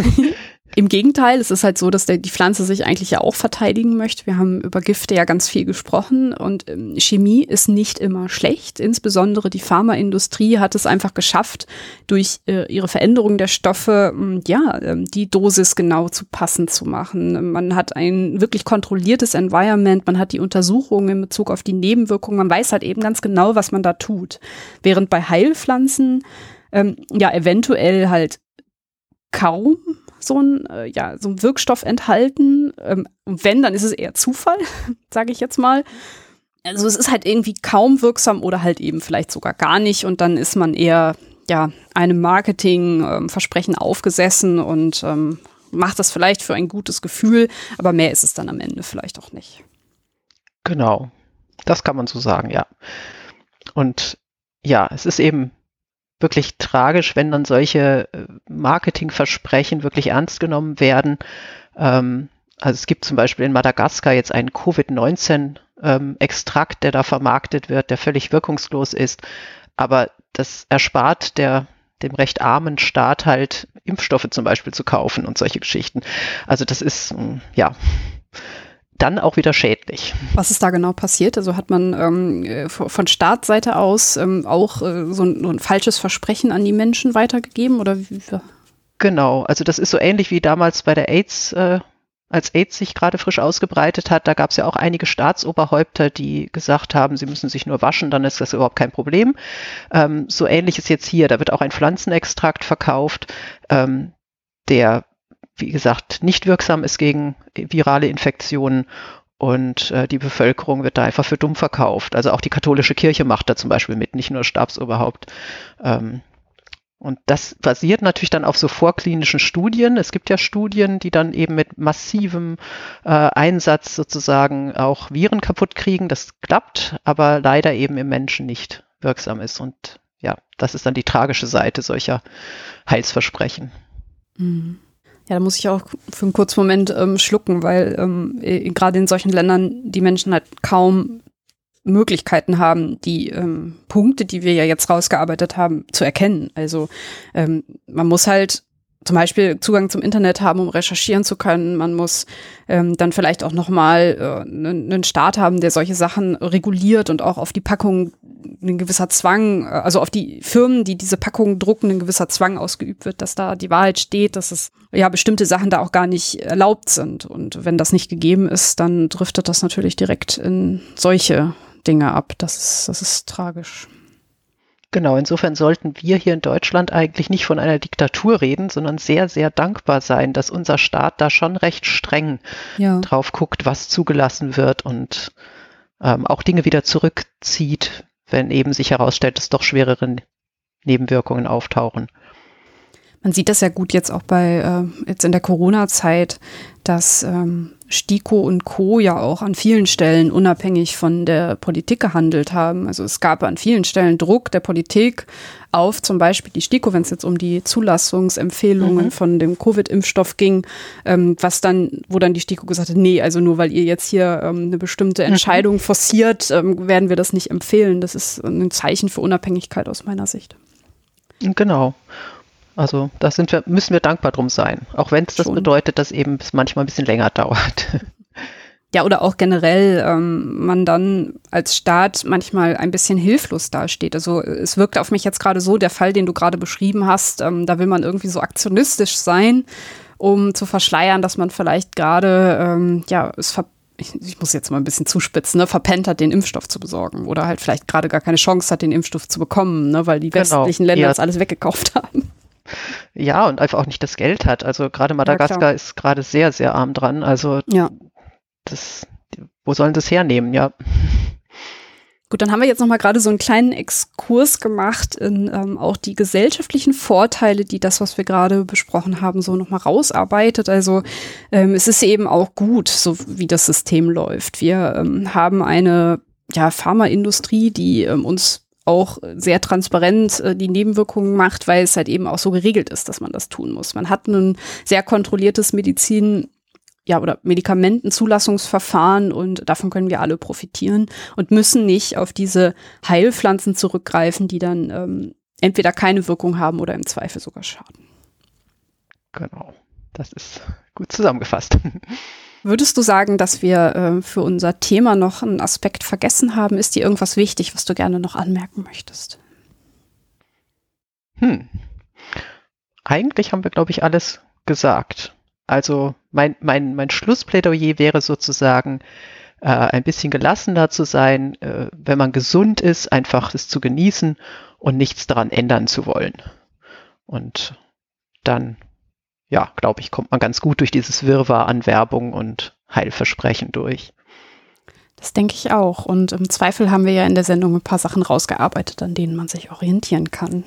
Im Gegenteil, es ist halt so, dass der, die Pflanze sich eigentlich ja auch verteidigen möchte. Wir haben über Gifte ja ganz viel gesprochen und ähm, Chemie ist nicht immer schlecht. Insbesondere die Pharmaindustrie hat es einfach geschafft, durch äh, ihre Veränderung der Stoffe, äh, ja, äh, die Dosis genau zu passen zu machen. Man hat ein wirklich kontrolliertes Environment, man hat die Untersuchungen in Bezug auf die Nebenwirkungen, man weiß halt eben ganz genau, was man da tut. Während bei Heilpflanzen ähm, ja eventuell halt kaum so ein, äh, ja, so ein Wirkstoff enthalten. Ähm, wenn, dann ist es eher Zufall, sage ich jetzt mal. Also es ist halt irgendwie kaum wirksam oder halt eben vielleicht sogar gar nicht und dann ist man eher ja einem Marketingversprechen ähm, aufgesessen und ähm, macht das vielleicht für ein gutes Gefühl, aber mehr ist es dann am Ende vielleicht auch nicht. Genau, das kann man so sagen, ja. Und ja, es ist eben wirklich tragisch, wenn dann solche äh, Marketingversprechen wirklich ernst genommen werden. Ähm, also es gibt zum Beispiel in Madagaskar jetzt einen Covid-19-Extrakt, ähm, der da vermarktet wird, der völlig wirkungslos ist. Aber das erspart der, dem recht armen Staat halt Impfstoffe zum Beispiel zu kaufen und solche Geschichten. Also das ist, ja, dann auch wieder schädlich. Was ist da genau passiert? Also hat man ähm, äh, von Staatsseite aus ähm, auch äh, so, ein, so, ein, falsches Versprechen an die Menschen weitergegeben oder wie? Genau, also das ist so ähnlich wie damals bei der AIDS, äh, als AIDS sich gerade frisch ausgebreitet hat. Da gab es ja auch einige Staatsoberhäupter, die gesagt haben, sie müssen sich nur waschen, dann ist das überhaupt kein Problem. Ähm, so ähnlich ist jetzt hier. Da wird auch ein Pflanzenextrakt verkauft, ähm, der wie gesagt, nicht wirksam ist gegen virale Infektionen und äh, die Bevölkerung wird da einfach für dumm verkauft. Also auch die katholische Kirche macht da zum Beispiel mit, nicht nur Stabsoberhaupt. Ähm, und das basiert natürlich dann auf so vorklinischen Studien. Es gibt ja Studien, die dann eben mit massivem äh, Einsatz sozusagen auch Viren kaputt kriegen. Das klappt, aber leider eben im Menschen nicht wirksam ist. Und ja, das ist dann die tragische Seite solcher Heilsversprechen. Mhm. Ja, da muss ich auch für einen kurzen Moment ähm, schlucken, weil ähm, gerade in solchen Ländern die Menschen halt kaum Möglichkeiten haben, die ähm, Punkte, die wir ja jetzt rausgearbeitet haben, zu erkennen. Also ähm, man muss halt zum Beispiel Zugang zum Internet haben, um recherchieren zu können. Man muss ähm, dann vielleicht auch nochmal äh, einen, Staat haben, der solche Sachen reguliert und auch auf die Packung ein gewisser Zwang, äh, also auf die Firmen, die diese Packungen drucken, ein gewisser Zwang ausgeübt wird, dass da die Wahrheit steht, dass es ja bestimmte Sachen da auch gar nicht erlaubt sind. Und wenn das nicht gegeben ist, dann driftet das natürlich direkt in solche Dinge ab. Das ist, das ist tragisch. Genau, insofern sollten wir hier in Deutschland eigentlich nicht von einer Diktatur reden, sondern sehr, sehr dankbar sein, dass unser Staat da schon recht streng ja. drauf guckt, was zugelassen wird und ähm, auch Dinge wieder zurückzieht, wenn eben sich herausstellt, dass doch schwerere Nebenwirkungen auftauchen. Man sieht das ja gut jetzt auch bei äh, jetzt in der Corona-Zeit, dass ähm, STIKO und Co. ja auch an vielen Stellen unabhängig von der Politik gehandelt haben. Also es gab an vielen Stellen Druck der Politik auf zum Beispiel die STIKO, wenn es jetzt um die Zulassungsempfehlungen mhm. von dem Covid-Impfstoff ging, ähm, was dann, wo dann die STIKO gesagt hat, nee, also nur weil ihr jetzt hier ähm, eine bestimmte mhm. Entscheidung mhm. forciert, ähm, werden wir das nicht empfehlen. Das ist ein Zeichen für Unabhängigkeit aus meiner Sicht. Genau. Also da sind wir, müssen wir dankbar drum sein, auch wenn es das bedeutet, dass eben es manchmal ein bisschen länger dauert. Ja, oder auch generell ähm, man dann als Staat manchmal ein bisschen hilflos dasteht. Also es wirkt auf mich jetzt gerade so, der Fall, den du gerade beschrieben hast, ähm, da will man irgendwie so aktionistisch sein, um zu verschleiern, dass man vielleicht gerade, ähm, ja, es ver ich, ich, muss jetzt mal ein bisschen zuspitzen, ne, verpennt hat, den Impfstoff zu besorgen oder halt vielleicht gerade gar keine Chance hat, den Impfstoff zu bekommen, ne, weil die genau. westlichen Länder ja. das alles weggekauft haben. Ja, und einfach auch nicht das Geld hat. Also gerade Madagaskar ja, ist gerade sehr, sehr arm dran. Also ja. das, wo sollen das hernehmen, ja. Gut, dann haben wir jetzt noch mal gerade so einen kleinen Exkurs gemacht in ähm, auch die gesellschaftlichen Vorteile, die das, was wir gerade besprochen haben, so noch mal rausarbeitet. Also ähm, es ist eben auch gut, so wie das System läuft. Wir ähm, haben eine ja, Pharmaindustrie, die ähm, uns auch sehr transparent äh, die Nebenwirkungen macht, weil es halt eben auch so geregelt ist, dass man das tun muss. Man hat ein sehr kontrolliertes Medizin ja, oder Medikamentenzulassungsverfahren und davon können wir alle profitieren und müssen nicht auf diese Heilpflanzen zurückgreifen, die dann ähm, entweder keine Wirkung haben oder im Zweifel sogar schaden. Genau, das ist gut zusammengefasst. Würdest du sagen, dass wir äh, für unser Thema noch einen Aspekt vergessen haben? Ist dir irgendwas wichtig, was du gerne noch anmerken möchtest? Hm. Eigentlich haben wir, glaube ich, alles gesagt. Also mein, mein, mein Schlussplädoyer wäre sozusagen, äh, ein bisschen gelassener zu sein, äh, wenn man gesund ist, einfach es zu genießen und nichts daran ändern zu wollen. Und dann ja, glaube ich, kommt man ganz gut durch dieses Wirrwarr an Werbung und Heilversprechen durch. Das denke ich auch. Und im Zweifel haben wir ja in der Sendung ein paar Sachen rausgearbeitet, an denen man sich orientieren kann.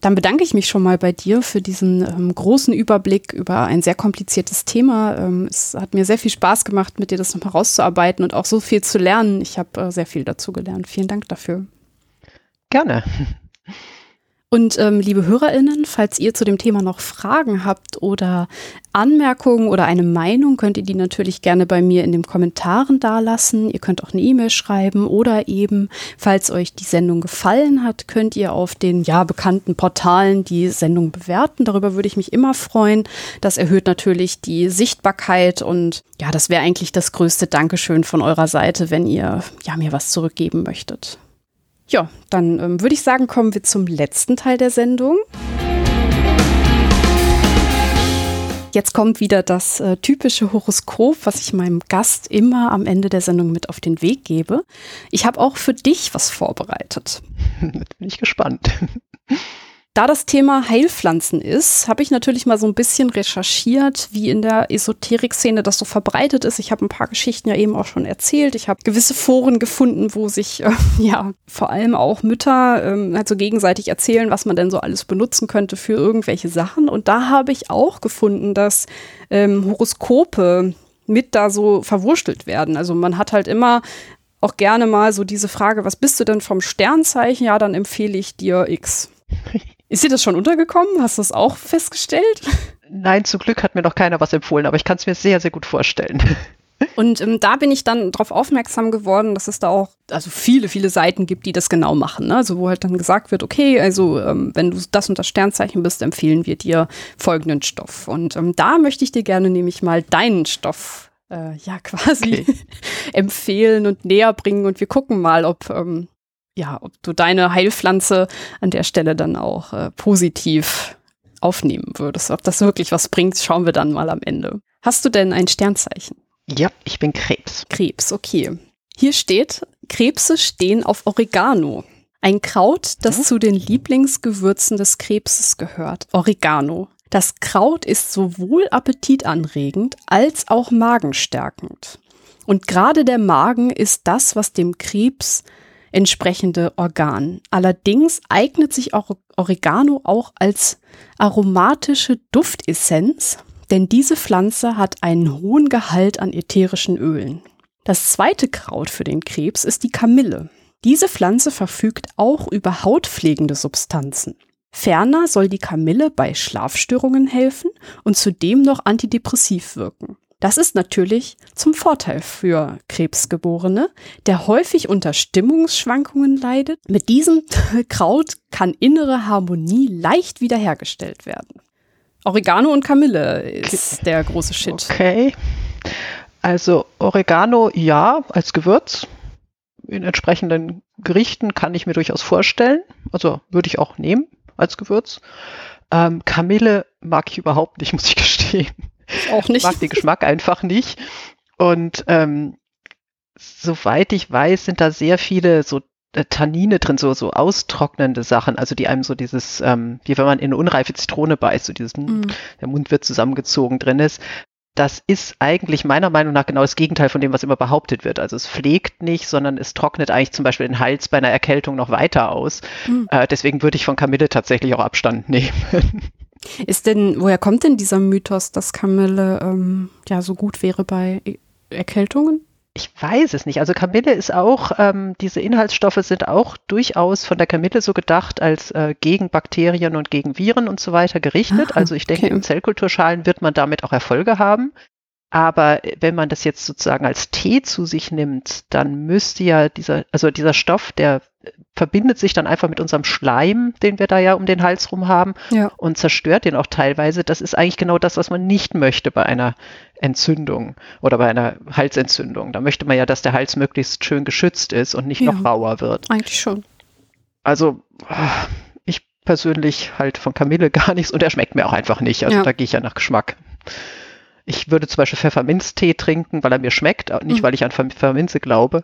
Dann bedanke ich mich schon mal bei dir für diesen ähm, großen Überblick über ein sehr kompliziertes Thema. Ähm, es hat mir sehr viel Spaß gemacht, mit dir das nochmal rauszuarbeiten und auch so viel zu lernen. Ich habe äh, sehr viel dazu gelernt. Vielen Dank dafür. Gerne. Und ähm, liebe HörerInnen, falls ihr zu dem Thema noch Fragen habt oder Anmerkungen oder eine Meinung, könnt ihr die natürlich gerne bei mir in den Kommentaren dalassen. Ihr könnt auch eine E-Mail schreiben oder eben, falls euch die Sendung gefallen hat, könnt ihr auf den ja bekannten Portalen die Sendung bewerten. Darüber würde ich mich immer freuen. Das erhöht natürlich die Sichtbarkeit und ja, das wäre eigentlich das größte Dankeschön von eurer Seite, wenn ihr ja mir was zurückgeben möchtet. Ja, dann ähm, würde ich sagen, kommen wir zum letzten Teil der Sendung. Jetzt kommt wieder das äh, typische Horoskop, was ich meinem Gast immer am Ende der Sendung mit auf den Weg gebe. Ich habe auch für dich was vorbereitet. Bin ich gespannt. Da das Thema Heilpflanzen ist, habe ich natürlich mal so ein bisschen recherchiert, wie in der Esoterik-Szene das so verbreitet ist. Ich habe ein paar Geschichten ja eben auch schon erzählt. Ich habe gewisse Foren gefunden, wo sich äh, ja vor allem auch Mütter ähm, halt so gegenseitig erzählen, was man denn so alles benutzen könnte für irgendwelche Sachen. Und da habe ich auch gefunden, dass ähm, Horoskope mit da so verwurstelt werden. Also man hat halt immer auch gerne mal so diese Frage, was bist du denn vom Sternzeichen? Ja, dann empfehle ich dir X. Ist dir das schon untergekommen? Hast du das auch festgestellt? Nein, zum Glück hat mir noch keiner was empfohlen, aber ich kann es mir sehr, sehr gut vorstellen. Und ähm, da bin ich dann darauf aufmerksam geworden, dass es da auch also viele, viele Seiten gibt, die das genau machen. Ne? Also wo halt dann gesagt wird, okay, also ähm, wenn du das und das Sternzeichen bist, empfehlen wir dir folgenden Stoff. Und ähm, da möchte ich dir gerne nämlich mal deinen Stoff äh, ja quasi okay. empfehlen und näher bringen und wir gucken mal, ob ähm, ja, ob du deine Heilpflanze an der Stelle dann auch äh, positiv aufnehmen würdest. Ob das wirklich was bringt, schauen wir dann mal am Ende. Hast du denn ein Sternzeichen? Ja, ich bin Krebs. Krebs, okay. Hier steht, Krebse stehen auf Oregano. Ein Kraut, das mhm. zu den Lieblingsgewürzen des Krebses gehört. Oregano. Das Kraut ist sowohl appetitanregend als auch magenstärkend. Und gerade der Magen ist das, was dem Krebs entsprechende Organ. Allerdings eignet sich auch Oregano auch als aromatische Duftessenz, denn diese Pflanze hat einen hohen Gehalt an ätherischen Ölen. Das zweite Kraut für den Krebs ist die Kamille. Diese Pflanze verfügt auch über hautpflegende Substanzen. Ferner soll die Kamille bei Schlafstörungen helfen und zudem noch antidepressiv wirken. Das ist natürlich zum Vorteil für Krebsgeborene, der häufig unter Stimmungsschwankungen leidet. Mit diesem Kraut kann innere Harmonie leicht wiederhergestellt werden. Oregano und Kamille ist der große Shit. Okay. Also Oregano ja, als Gewürz. In entsprechenden Gerichten kann ich mir durchaus vorstellen. Also würde ich auch nehmen als Gewürz. Ähm, Kamille mag ich überhaupt nicht, muss ich gestehen. Auch nicht. Ich mag den Geschmack einfach nicht. Und ähm, soweit ich weiß, sind da sehr viele so äh, Tannine drin, so, so austrocknende Sachen, also die einem so dieses, ähm, wie wenn man in eine unreife Zitrone beißt, so diesen, mm. der Mund wird zusammengezogen drin ist. Das ist eigentlich meiner Meinung nach genau das Gegenteil von dem, was immer behauptet wird. Also es pflegt nicht, sondern es trocknet eigentlich zum Beispiel den Hals bei einer Erkältung noch weiter aus. Mm. Äh, deswegen würde ich von Kamille tatsächlich auch Abstand nehmen. Ist denn, woher kommt denn dieser Mythos, dass Kamille ähm, ja so gut wäre bei Erkältungen? Ich weiß es nicht. Also Kamille ist auch, ähm, diese Inhaltsstoffe sind auch durchaus von der Kamille so gedacht als äh, gegen Bakterien und gegen Viren und so weiter gerichtet. Ah, also ich denke, okay. in Zellkulturschalen wird man damit auch Erfolge haben. Aber wenn man das jetzt sozusagen als Tee zu sich nimmt, dann müsste ja dieser, also dieser Stoff, der verbindet sich dann einfach mit unserem Schleim, den wir da ja um den Hals rum haben ja. und zerstört den auch teilweise. Das ist eigentlich genau das, was man nicht möchte bei einer Entzündung oder bei einer Halsentzündung. Da möchte man ja, dass der Hals möglichst schön geschützt ist und nicht ja. noch rauer wird. Eigentlich schon. Also ich persönlich halt von Kamille gar nichts und er schmeckt mir auch einfach nicht. Also ja. da gehe ich ja nach Geschmack. Ich würde zum Beispiel Pfefferminztee trinken, weil er mir schmeckt, nicht mhm. weil ich an Pfefferminze glaube.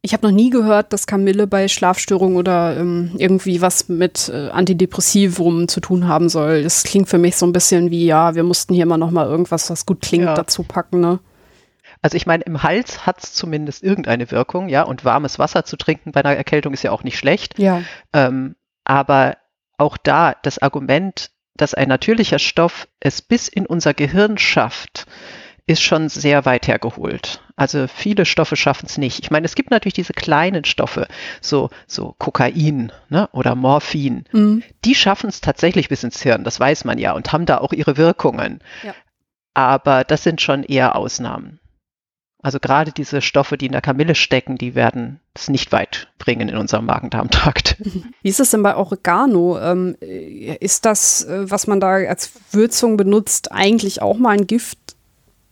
Ich habe noch nie gehört, dass Kamille bei Schlafstörungen oder ähm, irgendwie was mit äh, Antidepressivum zu tun haben soll. Das klingt für mich so ein bisschen wie, ja, wir mussten hier mal noch mal irgendwas, was gut klingt, ja. dazu packen, ne? Also ich meine, im Hals hat es zumindest irgendeine Wirkung, ja, und warmes Wasser zu trinken bei einer Erkältung ist ja auch nicht schlecht. Ja. Ähm, aber auch da das Argument, dass ein natürlicher Stoff es bis in unser Gehirn schafft, ist schon sehr weit hergeholt. Also viele Stoffe schaffen es nicht. Ich meine, es gibt natürlich diese kleinen Stoffe, so, so Kokain ne, oder Morphin. Mhm. Die schaffen es tatsächlich bis ins Hirn, das weiß man ja, und haben da auch ihre Wirkungen. Ja. Aber das sind schon eher Ausnahmen. Also gerade diese Stoffe, die in der Kamille stecken, die werden es nicht weit bringen in unserem Magen-Darm-Trakt. Wie ist es denn bei Oregano? Ähm, ist das, äh, was man da als Würzung benutzt, eigentlich auch mal ein Gift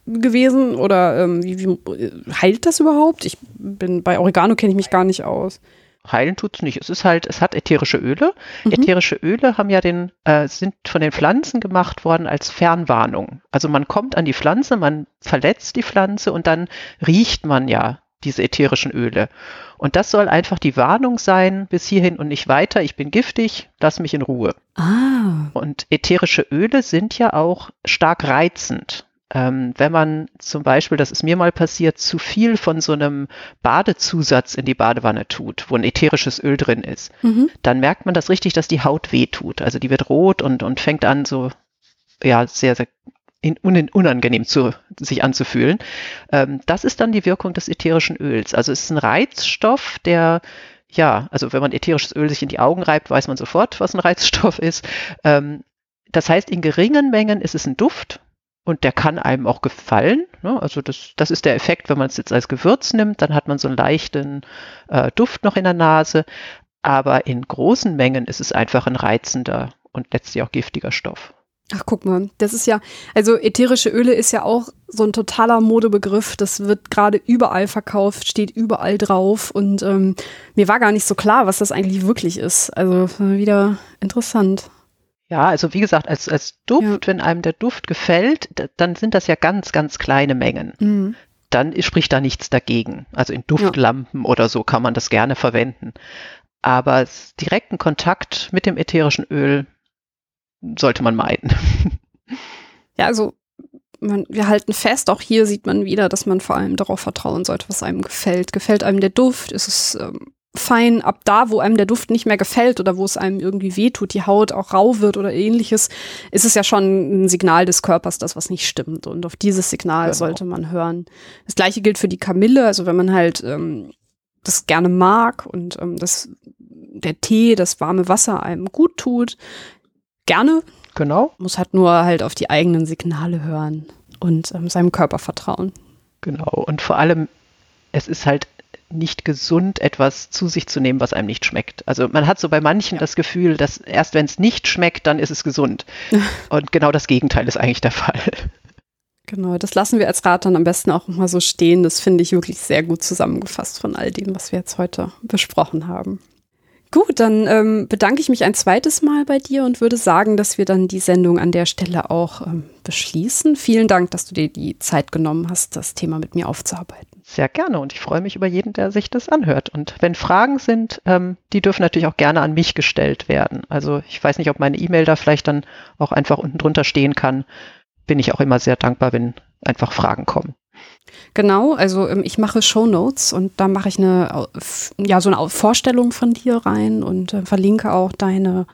gewesen? Oder ähm, wie, wie, heilt das überhaupt? Ich bin bei Oregano kenne ich mich gar nicht aus heilen tut es nicht. Es ist halt, es hat ätherische Öle. Mhm. Ätherische Öle haben ja den, äh, sind von den Pflanzen gemacht worden als Fernwarnung. Also man kommt an die Pflanze, man verletzt die Pflanze und dann riecht man ja diese ätherischen Öle. Und das soll einfach die Warnung sein, bis hierhin und nicht weiter, ich bin giftig, lass mich in Ruhe. Ah. Und ätherische Öle sind ja auch stark reizend. Ähm, wenn man zum Beispiel, das ist mir mal passiert, zu viel von so einem Badezusatz in die Badewanne tut, wo ein ätherisches Öl drin ist, mhm. dann merkt man das richtig, dass die Haut wehtut. Also die wird rot und, und fängt an so, ja, sehr, sehr in, unangenehm zu, sich anzufühlen. Ähm, das ist dann die Wirkung des ätherischen Öls. Also es ist ein Reizstoff, der ja, also wenn man ätherisches Öl sich in die Augen reibt, weiß man sofort, was ein Reizstoff ist. Ähm, das heißt, in geringen Mengen ist es ein Duft und der kann einem auch gefallen. Ne? Also das, das ist der Effekt, wenn man es jetzt als Gewürz nimmt, dann hat man so einen leichten äh, Duft noch in der Nase. Aber in großen Mengen ist es einfach ein reizender und letztlich auch giftiger Stoff. Ach, guck mal, das ist ja, also ätherische Öle ist ja auch so ein totaler Modebegriff. Das wird gerade überall verkauft, steht überall drauf und ähm, mir war gar nicht so klar, was das eigentlich wirklich ist. Also wieder interessant. Ja, also wie gesagt, als, als Duft, ja. wenn einem der Duft gefällt, dann sind das ja ganz, ganz kleine Mengen. Mhm. Dann spricht da nichts dagegen. Also in Duftlampen ja. oder so kann man das gerne verwenden. Aber direkten Kontakt mit dem ätherischen Öl sollte man meiden. Ja, also man, wir halten fest, auch hier sieht man wieder, dass man vor allem darauf vertrauen sollte, was einem gefällt. Gefällt einem der Duft? Ist es ähm, fein? Ab da, wo einem der Duft nicht mehr gefällt oder wo es einem irgendwie wehtut, die Haut auch rau wird oder ähnliches, ist es ja schon ein Signal des Körpers, das was nicht stimmt. Und auf dieses Signal genau. sollte man hören. Das gleiche gilt für die Kamille. Also wenn man halt ähm, das gerne mag und ähm, das der Tee, das warme Wasser einem gut tut, gerne. Genau. Muss halt nur halt auf die eigenen Signale hören und ähm, seinem Körper vertrauen. Genau. Und vor allem, es ist halt nicht gesund, etwas zu sich zu nehmen, was einem nicht schmeckt. Also man hat so bei manchen ja. das Gefühl, dass erst wenn es nicht schmeckt, dann ist es gesund. Und genau das Gegenteil ist eigentlich der Fall. Genau, das lassen wir als Rat dann am besten auch mal so stehen. Das finde ich wirklich sehr gut zusammengefasst von all dem, was wir jetzt heute besprochen haben. Gut, dann ähm, bedanke ich mich ein zweites Mal bei dir und würde sagen, dass wir dann die Sendung an der Stelle auch ähm, beschließen. Vielen Dank, dass du dir die Zeit genommen hast, das Thema mit mir aufzuarbeiten. Sehr gerne und ich freue mich über jeden, der sich das anhört. Und wenn Fragen sind, ähm, die dürfen natürlich auch gerne an mich gestellt werden. Also ich weiß nicht, ob meine E-Mail da vielleicht dann auch einfach unten drunter stehen kann. Bin ich auch immer sehr dankbar, wenn einfach Fragen kommen. Genau, also ähm, ich mache Show Notes und da mache ich eine, ja, so eine Vorstellung von dir rein und äh, verlinke auch deine,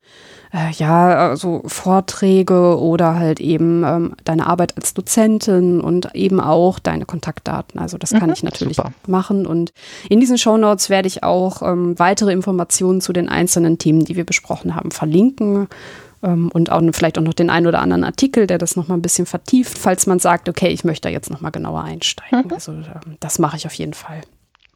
äh, ja, also Vorträge oder halt eben ähm, deine Arbeit als Dozentin und eben auch deine Kontaktdaten. Also das kann mhm, ich natürlich super. machen und in diesen Show Notes werde ich auch ähm, weitere Informationen zu den einzelnen Themen, die wir besprochen haben, verlinken ähm, und auch vielleicht auch noch den einen oder anderen Artikel, der das nochmal ein bisschen vertieft, falls man sagt, okay, ich möchte da jetzt nochmal genauer einsteigen. Mhm. Also ähm, das mache ich auf jeden Fall.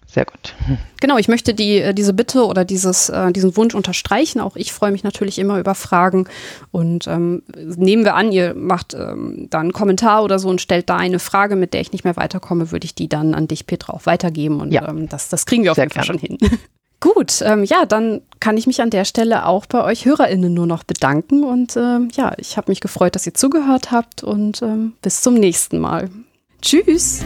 Sehr gut. Genau, ich möchte die, äh, diese Bitte oder dieses, äh, diesen Wunsch unterstreichen. Auch ich freue mich natürlich immer über Fragen. Und ähm, nehmen wir an, ihr macht ähm, da einen Kommentar oder so und stellt da eine Frage, mit der ich nicht mehr weiterkomme, würde ich die dann an dich, Petra, auch weitergeben. Und ja. ähm, das, das kriegen wir auf jeden Fall schon hin. Gut, ähm, ja, dann kann ich mich an der Stelle auch bei euch HörerInnen nur noch bedanken. Und ähm, ja, ich habe mich gefreut, dass ihr zugehört habt und ähm, bis zum nächsten Mal. Tschüss!